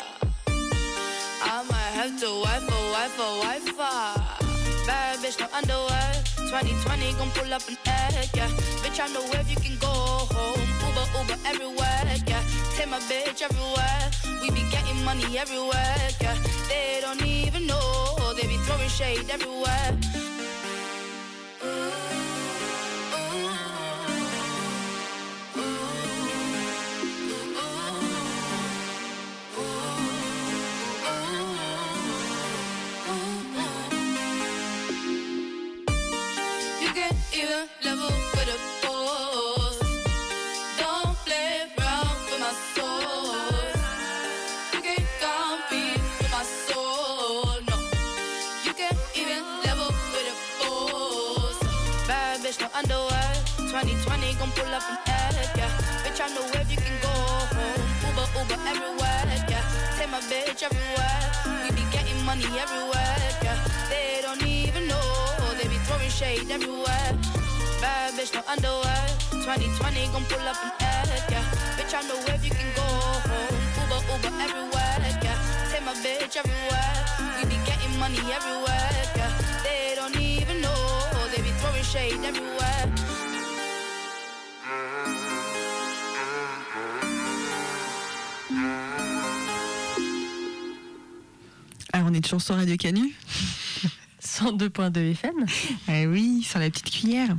I might have to wife her, wife her, wife her. Bad bitch, no underwear. 2020 gon' pull up an egg, yeah. Bitch, I know if you can go home. Uber, Uber everywhere, yeah. Take my bitch everywhere. We be getting money everywhere, yeah. They don't even know. They be throwing shade everywhere. You gon' pull up an egg, yeah. Bitch, I know if you can go home. Uber, Uber everywhere, yeah. Take my bitch everywhere. We be getting money everywhere, yeah. They don't even know. They be throwing shade everywhere. Bad bitch, no underwear. 2020 gon' pull up an egg, yeah. Bitch, I know if you can go home. Uber, Uber everywhere, yeah. Take my bitch everywhere. We be getting money everywhere, yeah. They don't even know. They be throwing shade everywhere. On est toujours sur Radio Canu 102.2 FM. Eh oui, sur la petite cuillère.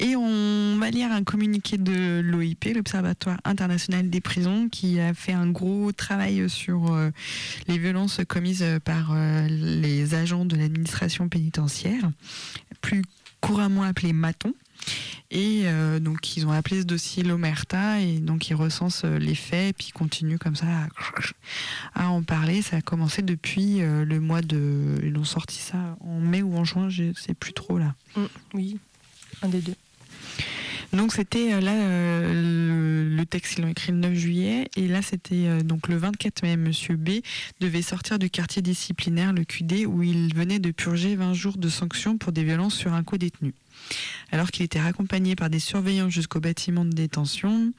Et on va lire un communiqué de l'OIP, l'Observatoire international des prisons, qui a fait un gros travail sur euh, les violences commises par euh, les agents de l'administration pénitentiaire, plus couramment appelés matons. Et euh, donc ils ont appelé ce dossier l'Omerta et donc ils recensent euh, les faits et puis ils continuent comme ça à, à en parler. Ça a commencé depuis euh, le mois de... Ils ont sorti ça en mai ou en juin, je sais plus trop là. Mm, oui, un des deux. Donc c'était là euh, le, le texte ils l'ont écrit le 9 juillet et là c'était euh, donc le 24 mai monsieur B devait sortir du quartier disciplinaire le QD où il venait de purger 20 jours de sanctions pour des violences sur un co-détenu. Alors qu'il était raccompagné par des surveillants jusqu'au bâtiment de détention,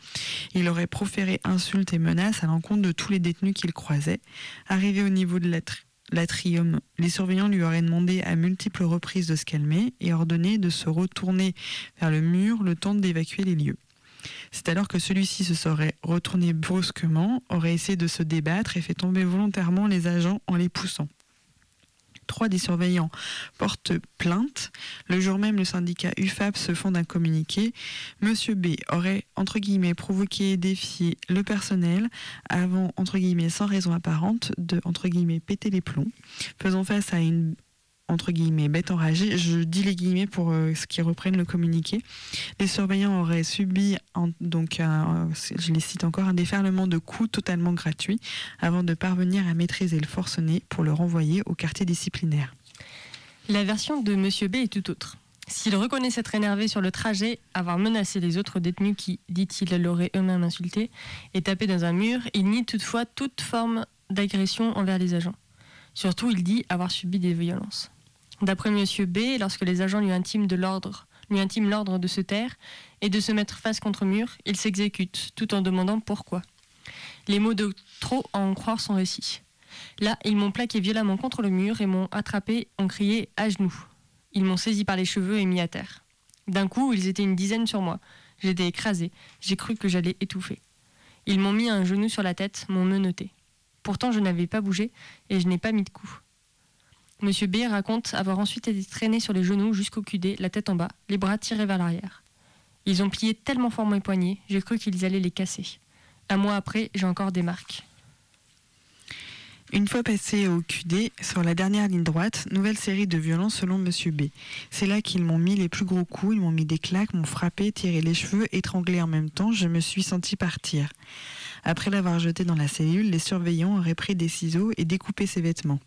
il aurait proféré insultes et menaces à l'encontre de tous les détenus qu'il croisait. Arrivé au niveau de l'atri- l'atrium, les surveillants lui auraient demandé à multiples reprises de se calmer et ordonné de se retourner vers le mur le temps d'évacuer les lieux. C'est alors que celui-ci se serait retourné brusquement, aurait essayé de se débattre et fait tomber volontairement les agents en les poussant. Trois des surveillants portent plainte. Le jour même, le syndicat UFAP se fonde un communiqué. Monsieur B aurait, entre guillemets, provoqué et défié le personnel avant, entre guillemets, sans raison apparente, de, entre guillemets, péter les plombs. Faisant face à une, entre guillemets, bête enragée, je dis les guillemets pour euh, ce qui reprennent le communiqué. Les surveillants auraient subi, donc, un- je les cite encore, un déferlement de coups totalement gratuit avant de parvenir à maîtriser le forcené pour le renvoyer au quartier disciplinaire. La version de Monsieur B est tout autre. S'il reconnaît s'être énervé sur le trajet, avoir menacé les autres détenus qui, dit-il, l'auraient eux-mêmes insulté et tapé dans un mur, il nie toutefois toute forme d'agression envers les agents. Surtout, il dit avoir subi des violences. D'après Monsieur B, lorsque les agents lui intiment l'ordre de se taire et de se mettre face contre mur, il s'exécute, tout en demandant pourquoi. Les mots de trop à en croire son récit. Là, ils m'ont plaqué violemment contre le mur et m'ont attrapé en crié à genoux. Ils m'ont saisi par les cheveux et mis à terre. D'un coup, ils étaient une dizaine sur moi. J'étais écrasée. J'ai cru que j'allais étouffer. Ils m'ont mis un genou sur la tête, m'ont menotté. Pourtant, je n'avais pas bougé et je n'ai pas mis de coup. Monsieur B raconte avoir ensuite été traîné sur les genoux jusqu'au cudé, la tête en bas, les bras tirés vers l'arrière. Ils ont plié tellement fort mes poignets, j'ai cru qu'ils allaient les casser. Un mois après, j'ai encore des marques. Une fois passé au QD, sur la dernière ligne droite, nouvelle série de violences selon Monsieur B. C'est là qu'ils m'ont mis les plus gros coups, ils m'ont mis des claques, m'ont frappé, tiré les cheveux, étranglé en même temps, je me suis senti partir. Après l'avoir jeté dans la cellule, les surveillants auraient pris des ciseaux et découpé ses vêtements.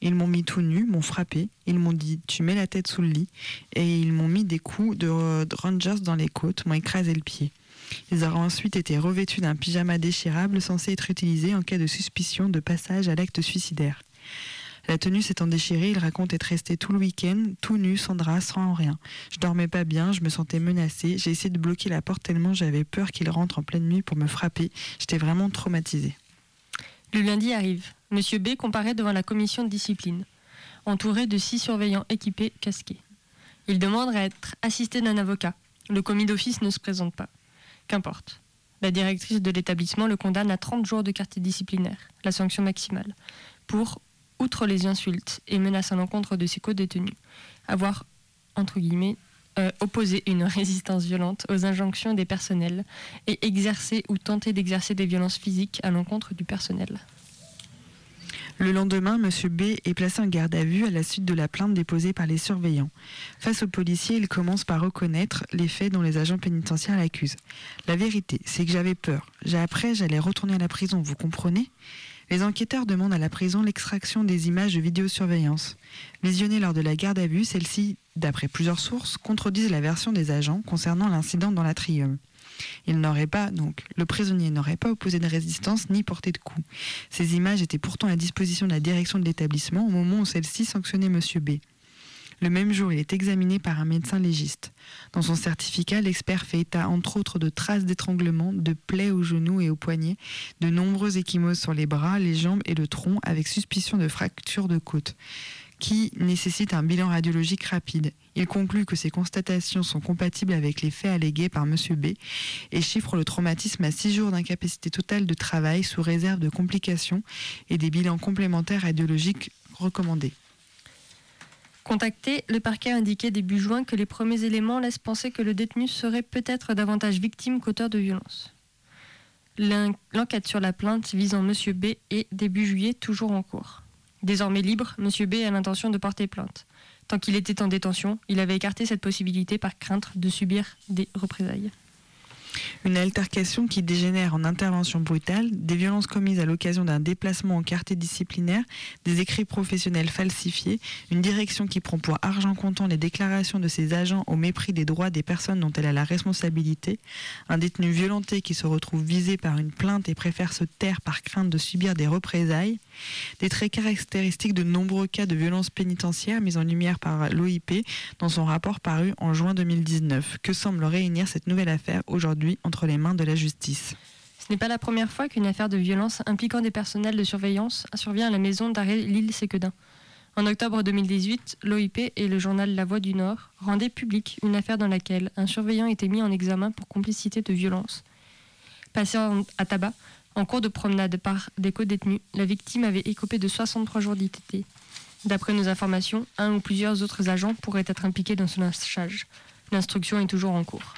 Ils m'ont mis tout nu, m'ont frappé, ils m'ont dit tu mets la tête sous le lit et ils m'ont mis des coups de, rangers dans les côtes, m'ont écrasé le pied. Ils auraient ensuite été revêtus d'un pyjama déchirable censé être utilisé en cas de suspicion de passage à l'acte suicidaire. La tenue s'étant déchirée, il raconte être resté tout le week-end, tout nu, sans drap, sans rien. Je dormais pas bien, je me sentais menacée, j'ai essayé de bloquer la porte tellement j'avais peur qu'il rentre en pleine nuit pour me frapper. J'étais vraiment traumatisée. Le lundi arrive. Monsieur B comparaît devant la commission de discipline, entouré de six surveillants équipés, casqués. Il demande à être assisté d'un avocat. Le commis d'office ne se présente pas. Qu'importe. La directrice de l'établissement le condamne à 30 jours de quartier disciplinaire, la sanction maximale, pour, outre les insultes et menaces à l'encontre de ses co-détenus, avoir, entre guillemets, euh, opposé une résistance violente aux injonctions des personnels et exercer ou tenter d'exercer des violences physiques à l'encontre du personnel. Le lendemain, M. B est placé en garde à vue à la suite de la plainte déposée par les surveillants. Face aux policiers, il commence par reconnaître les faits dont les agents pénitentiaires l'accusent. La vérité, c'est que j'avais peur. Après, j'allais retourner à la prison, vous comprenez? Les enquêteurs demandent à la prison l'extraction des images de vidéosurveillance. Visionnées lors de la garde à vue, celles-ci, d'après plusieurs sources, contredisent la version des agents concernant l'incident dans l'atrium. Il n'aurait pas, donc, le prisonnier n'aurait pas opposé de résistance ni porté de coup. Ces images étaient pourtant à disposition de la direction de l'établissement au moment où celle-ci sanctionnait M. B. Le même jour, il est examiné par un médecin légiste. Dans son certificat, l'expert fait état entre autres de traces d'étranglement, de plaies aux genoux et aux poignets, de nombreuses échymoses sur les bras, les jambes et le tronc avec suspicion de fracture de côte qui nécessite un bilan radiologique rapide. Il conclut que ces constatations sont compatibles avec les faits allégués par M. B et chiffre le traumatisme à six jours d'incapacité totale de travail sous réserve de complications et des bilans complémentaires radiologiques recommandés. Contacté, le parquet a indiqué début juin que les premiers éléments laissent penser que le détenu serait peut-être davantage victime qu'auteur de violence. L'en- L'enquête sur la plainte visant M. B est début juillet toujours en cours. Désormais libre, M. B a l'intention de porter plainte. Tant qu'il était en détention, il avait écarté cette possibilité par crainte de subir des représailles. Une altercation qui dégénère en intervention brutale, des violences commises à l'occasion d'un déplacement en quartier disciplinaire, des écrits professionnels falsifiés, une direction qui prend pour argent comptant les déclarations de ses agents au mépris des droits des personnes dont elle a la responsabilité, un détenu violenté qui se retrouve visé par une plainte et préfère se taire par crainte de subir des représailles, des traits caractéristiques de nombreux cas de violences pénitentiaires mis en lumière par l'OIP dans son rapport paru en juin 2019. Que semble réunir cette nouvelle affaire entre les mains de la justice Ce n'est pas la première fois qu'une affaire de violence impliquant des personnels de surveillance survient à la maison d'arrêt l'île Séquedin. En octobre 2018, l'OIP et le journal La Voix du Nord rendaient public une affaire dans laquelle un surveillant était mis en examen pour complicité de violence. Passé à tabac, en cours de promenade par des co-détenus, la victime avait écopé de 63 jours d'ITT. D'après nos informations, un ou plusieurs autres agents pourraient être impliqués dans ce lynchage. L'instruction est toujours en cours.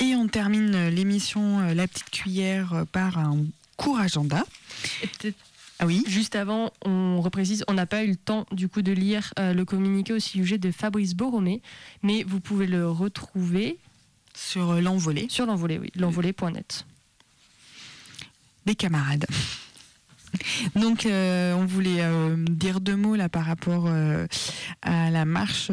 Et on termine euh, l'émission euh, La Petite Cuillère euh, par un court agenda. Ah oui Juste avant, on reprécise, on n'a pas eu le temps du coup de lire euh, le communiqué au sujet de Fabrice Boromé, mais vous pouvez le retrouver Sur l'envolée sur l'envolée, oui, l'envolée.net. des camarades. Donc, euh, on voulait euh, dire deux mots là par rapport euh, à la marche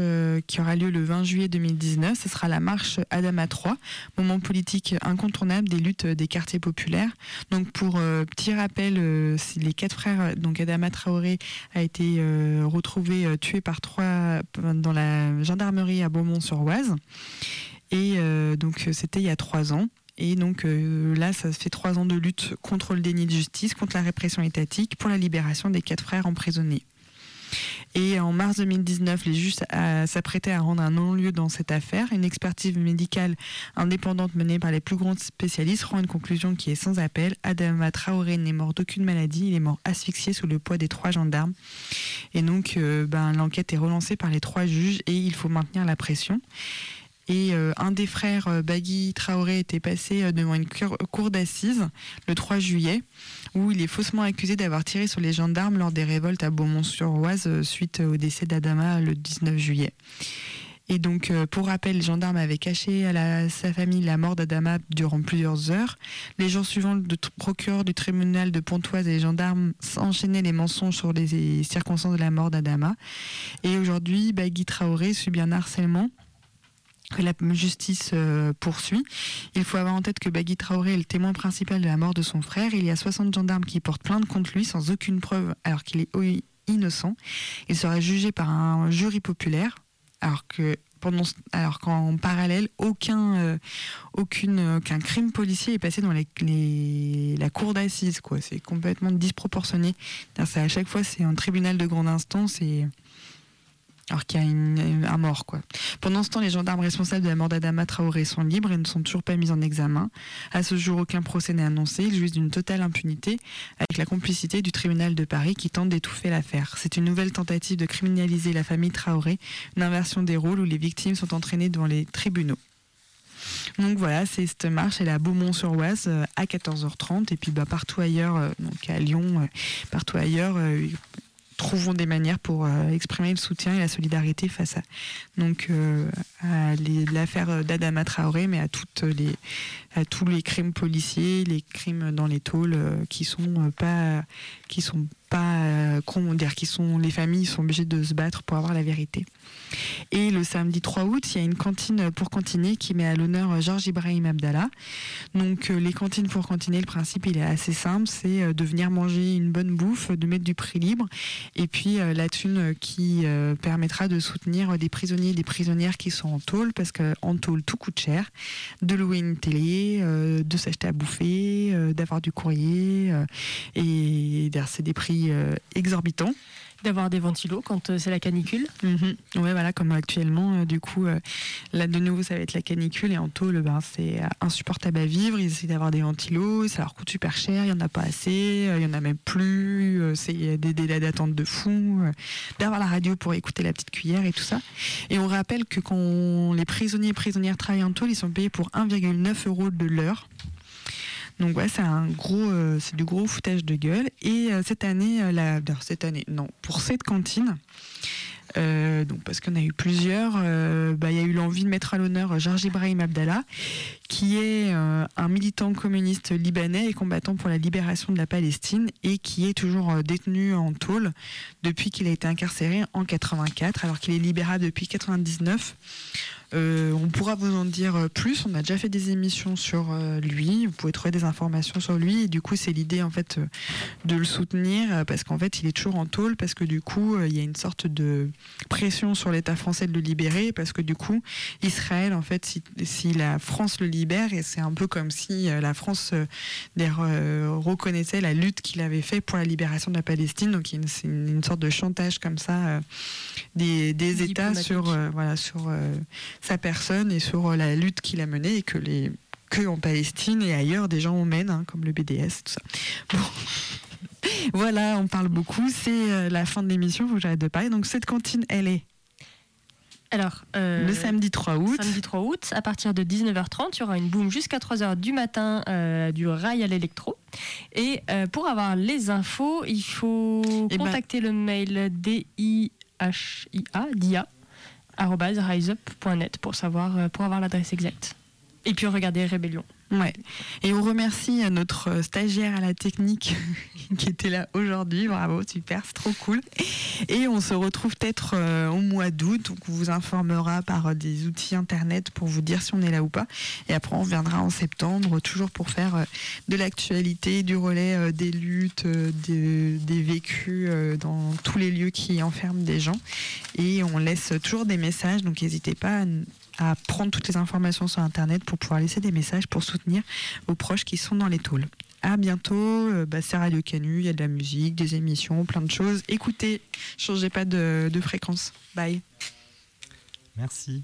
qui aura lieu le 20 juillet 2019. Ce sera la marche Adama 3, moment politique incontournable des luttes des quartiers populaires. Donc, pour petit rappel, les quatre frères, donc Adama Traoré a été retrouvé tué par trois dans la gendarmerie à Beaumont-sur-Oise. Et donc, c'était il y a trois ans. Et donc euh, là, ça fait trois ans de lutte contre le déni de justice, contre la répression étatique, pour la libération des quatre frères emprisonnés. Et en mars 2019, les juges s'apprêtaient à rendre un non-lieu dans cette affaire. Une expertise médicale indépendante menée par les plus grands spécialistes rend une conclusion qui est sans appel. Adama Traoré n'est mort d'aucune maladie, il est mort asphyxié sous le poids des trois gendarmes. Et donc, euh, ben, l'enquête est relancée par les trois juges et il faut maintenir la pression. Et euh, un des frères, euh, Bagui Traoré, était passé euh, devant une cour, d'assises le 3 juillet, où il est faussement accusé d'avoir tiré sur les gendarmes lors des révoltes à Beaumont-sur-Oise suite au décès d'Adama le 19 juillet. Et donc, pour rappel, les gendarmes avaient caché à sa famille la mort d'Adama durant plusieurs heures. Les jours suivants, le procureur du tribunal de Pontoise et les gendarmes enchaînaient les mensonges sur les circonstances de la mort d'Adama. Et aujourd'hui, Bagui Traoré subit un harcèlement que la justice euh, poursuit. Il faut avoir en tête que Bagui Traoré est le témoin principal de la mort de son frère. Il y a 60 gendarmes qui portent plainte contre lui sans aucune preuve alors qu'il est innocent. Il sera jugé par un jury populaire alors que alors qu'en parallèle, aucun, euh, aucune, aucun crime policier est passé dans les, la cour d'assises. C'est complètement disproportionné. C'est à chaque fois, c'est un tribunal de grande instance alors qu'il y a une- un mort. Quoi. Pendant ce temps, les gendarmes responsables de la mort d'Adama Traoré sont libres et ne sont toujours pas mis en examen. À ce jour, aucun procès n'est annoncé. Ils jouissent d'une totale impunité avec la complicité du tribunal de Paris qui tente d'étouffer l'affaire. C'est une nouvelle tentative de criminaliser la famille Traoré, une inversion des rôles où les victimes sont entraînées devant les tribunaux. Donc voilà, c'est cette marche, elle est à Beaumont-sur-Oise euh, à 14h30 et puis bah, partout ailleurs, euh, donc à Lyon, euh, partout ailleurs, euh, trouvons des manières pour euh, exprimer le soutien et la solidarité face à donc euh, à l'affaire d'Adama Traoré, mais à toutes les à tous les crimes policiers, les crimes dans les tôles euh, qui sont euh, pas qui sont pas euh, comment dire qui sont les familles sont obligées de se battre pour avoir la vérité. Et le samedi 3 août, il y a une cantine pour cantiner qui met à l'honneur Georges Ibrahim Abdallah. Donc les cantines pour cantiner, le principe il est assez simple, c'est de venir manger une bonne bouffe, de mettre du prix libre, et puis la thune qui permettra de soutenir des prisonniers et des prisonnières qui sont en tôle, parce qu'en tôle tout coûte cher, de louer une télé, euh, de s'acheter à bouffer, euh, d'avoir du courrier, euh, et c'est des prix exorbitants. D'avoir des ventilos quand euh, c'est la canicule. Mhm. Ouais, voilà, comme actuellement, euh, du coup, euh, là de nouveau, ça va être la canicule et en tôle, ben, c'est insupportable à vivre. Ils essaient d'avoir des ventilos, ça leur coûte super cher, il n'y en a pas assez, il n'y en a même plus, c'est des délais d'attente de fou, d'avoir la radio pour écouter la petite cuillère et tout ça. Et on rappelle que quand les prisonniers et prisonnières travaillent en tôle, ils sont payés pour 1,9 euros de l'heure. Donc ouais, c'est un gros, euh, c'est du gros foutage de gueule. Et euh, cette année, euh, la, cette année, non, pour cette cantine, donc parce qu'on a eu plusieurs, bah, il y a eu l'envie de mettre à l'honneur Georges Ibrahim Abdallah, qui est un militant communiste libanais et combattant pour la libération de la Palestine et qui est toujours détenu en tôle depuis qu'il a été incarcéré en 84, alors qu'il est libérable depuis 99. Euh, on pourra vous en dire euh, plus. On a déjà fait des émissions sur euh, lui. Vous pouvez trouver des informations sur lui. Et du coup, c'est l'idée en fait de le soutenir parce qu'en fait, il est toujours en tôle parce que du coup, il y a une sorte de pression sur l'État français de le libérer parce que du coup, Israël, en fait, si, si la France le libère, et c'est un peu comme si la France reconnaissait la lutte qu'il avait fait pour la libération de la Palestine. Donc, c'est une, une sorte de chantage comme ça des, des États sur euh, voilà sur euh, sa personne et sur euh, la lutte qu'il a menée et que les que en Palestine et ailleurs des gens mènent hein, comme le BDS tout ça. Bon. voilà, on parle beaucoup. C'est euh, la fin de l'émission. Que j'arrête de parler. Donc cette cantine, elle est Alors, euh, le samedi 3 août. Samedi 3 août, à partir de 19h30, il y aura une boom jusqu'à 3h du matin euh, du rail à l'électro. Et euh, pour avoir les infos, il faut Eh ben- contacter le mail DIHIA, dia, riseup.net pour savoir, euh, pour avoir l'adresse exacte. Et puis regardez Rébellion. Ouais. Et on remercie euh, notre euh, stagiaire à la technique qui était là aujourd'hui. Bravo, super, c'est trop cool. Et on se retrouve peut-être euh, au mois d'août. Donc on vous informera par des outils internet pour vous dire si on est là ou pas. Et après on reviendra en septembre, toujours pour faire de l'actualité, du relais des luttes, des, vécus dans tous les lieux qui enferment des gens. Et on laisse toujours des messages. Donc n'hésitez pas à à prendre toutes les informations sur Internet pour pouvoir laisser des messages pour soutenir vos proches qui sont dans les tôles. À bientôt, euh, bah, c'est Radio Canu, il y a de la musique, des émissions, plein de choses. Écoutez, changez pas de, de fréquence. Bye. Merci.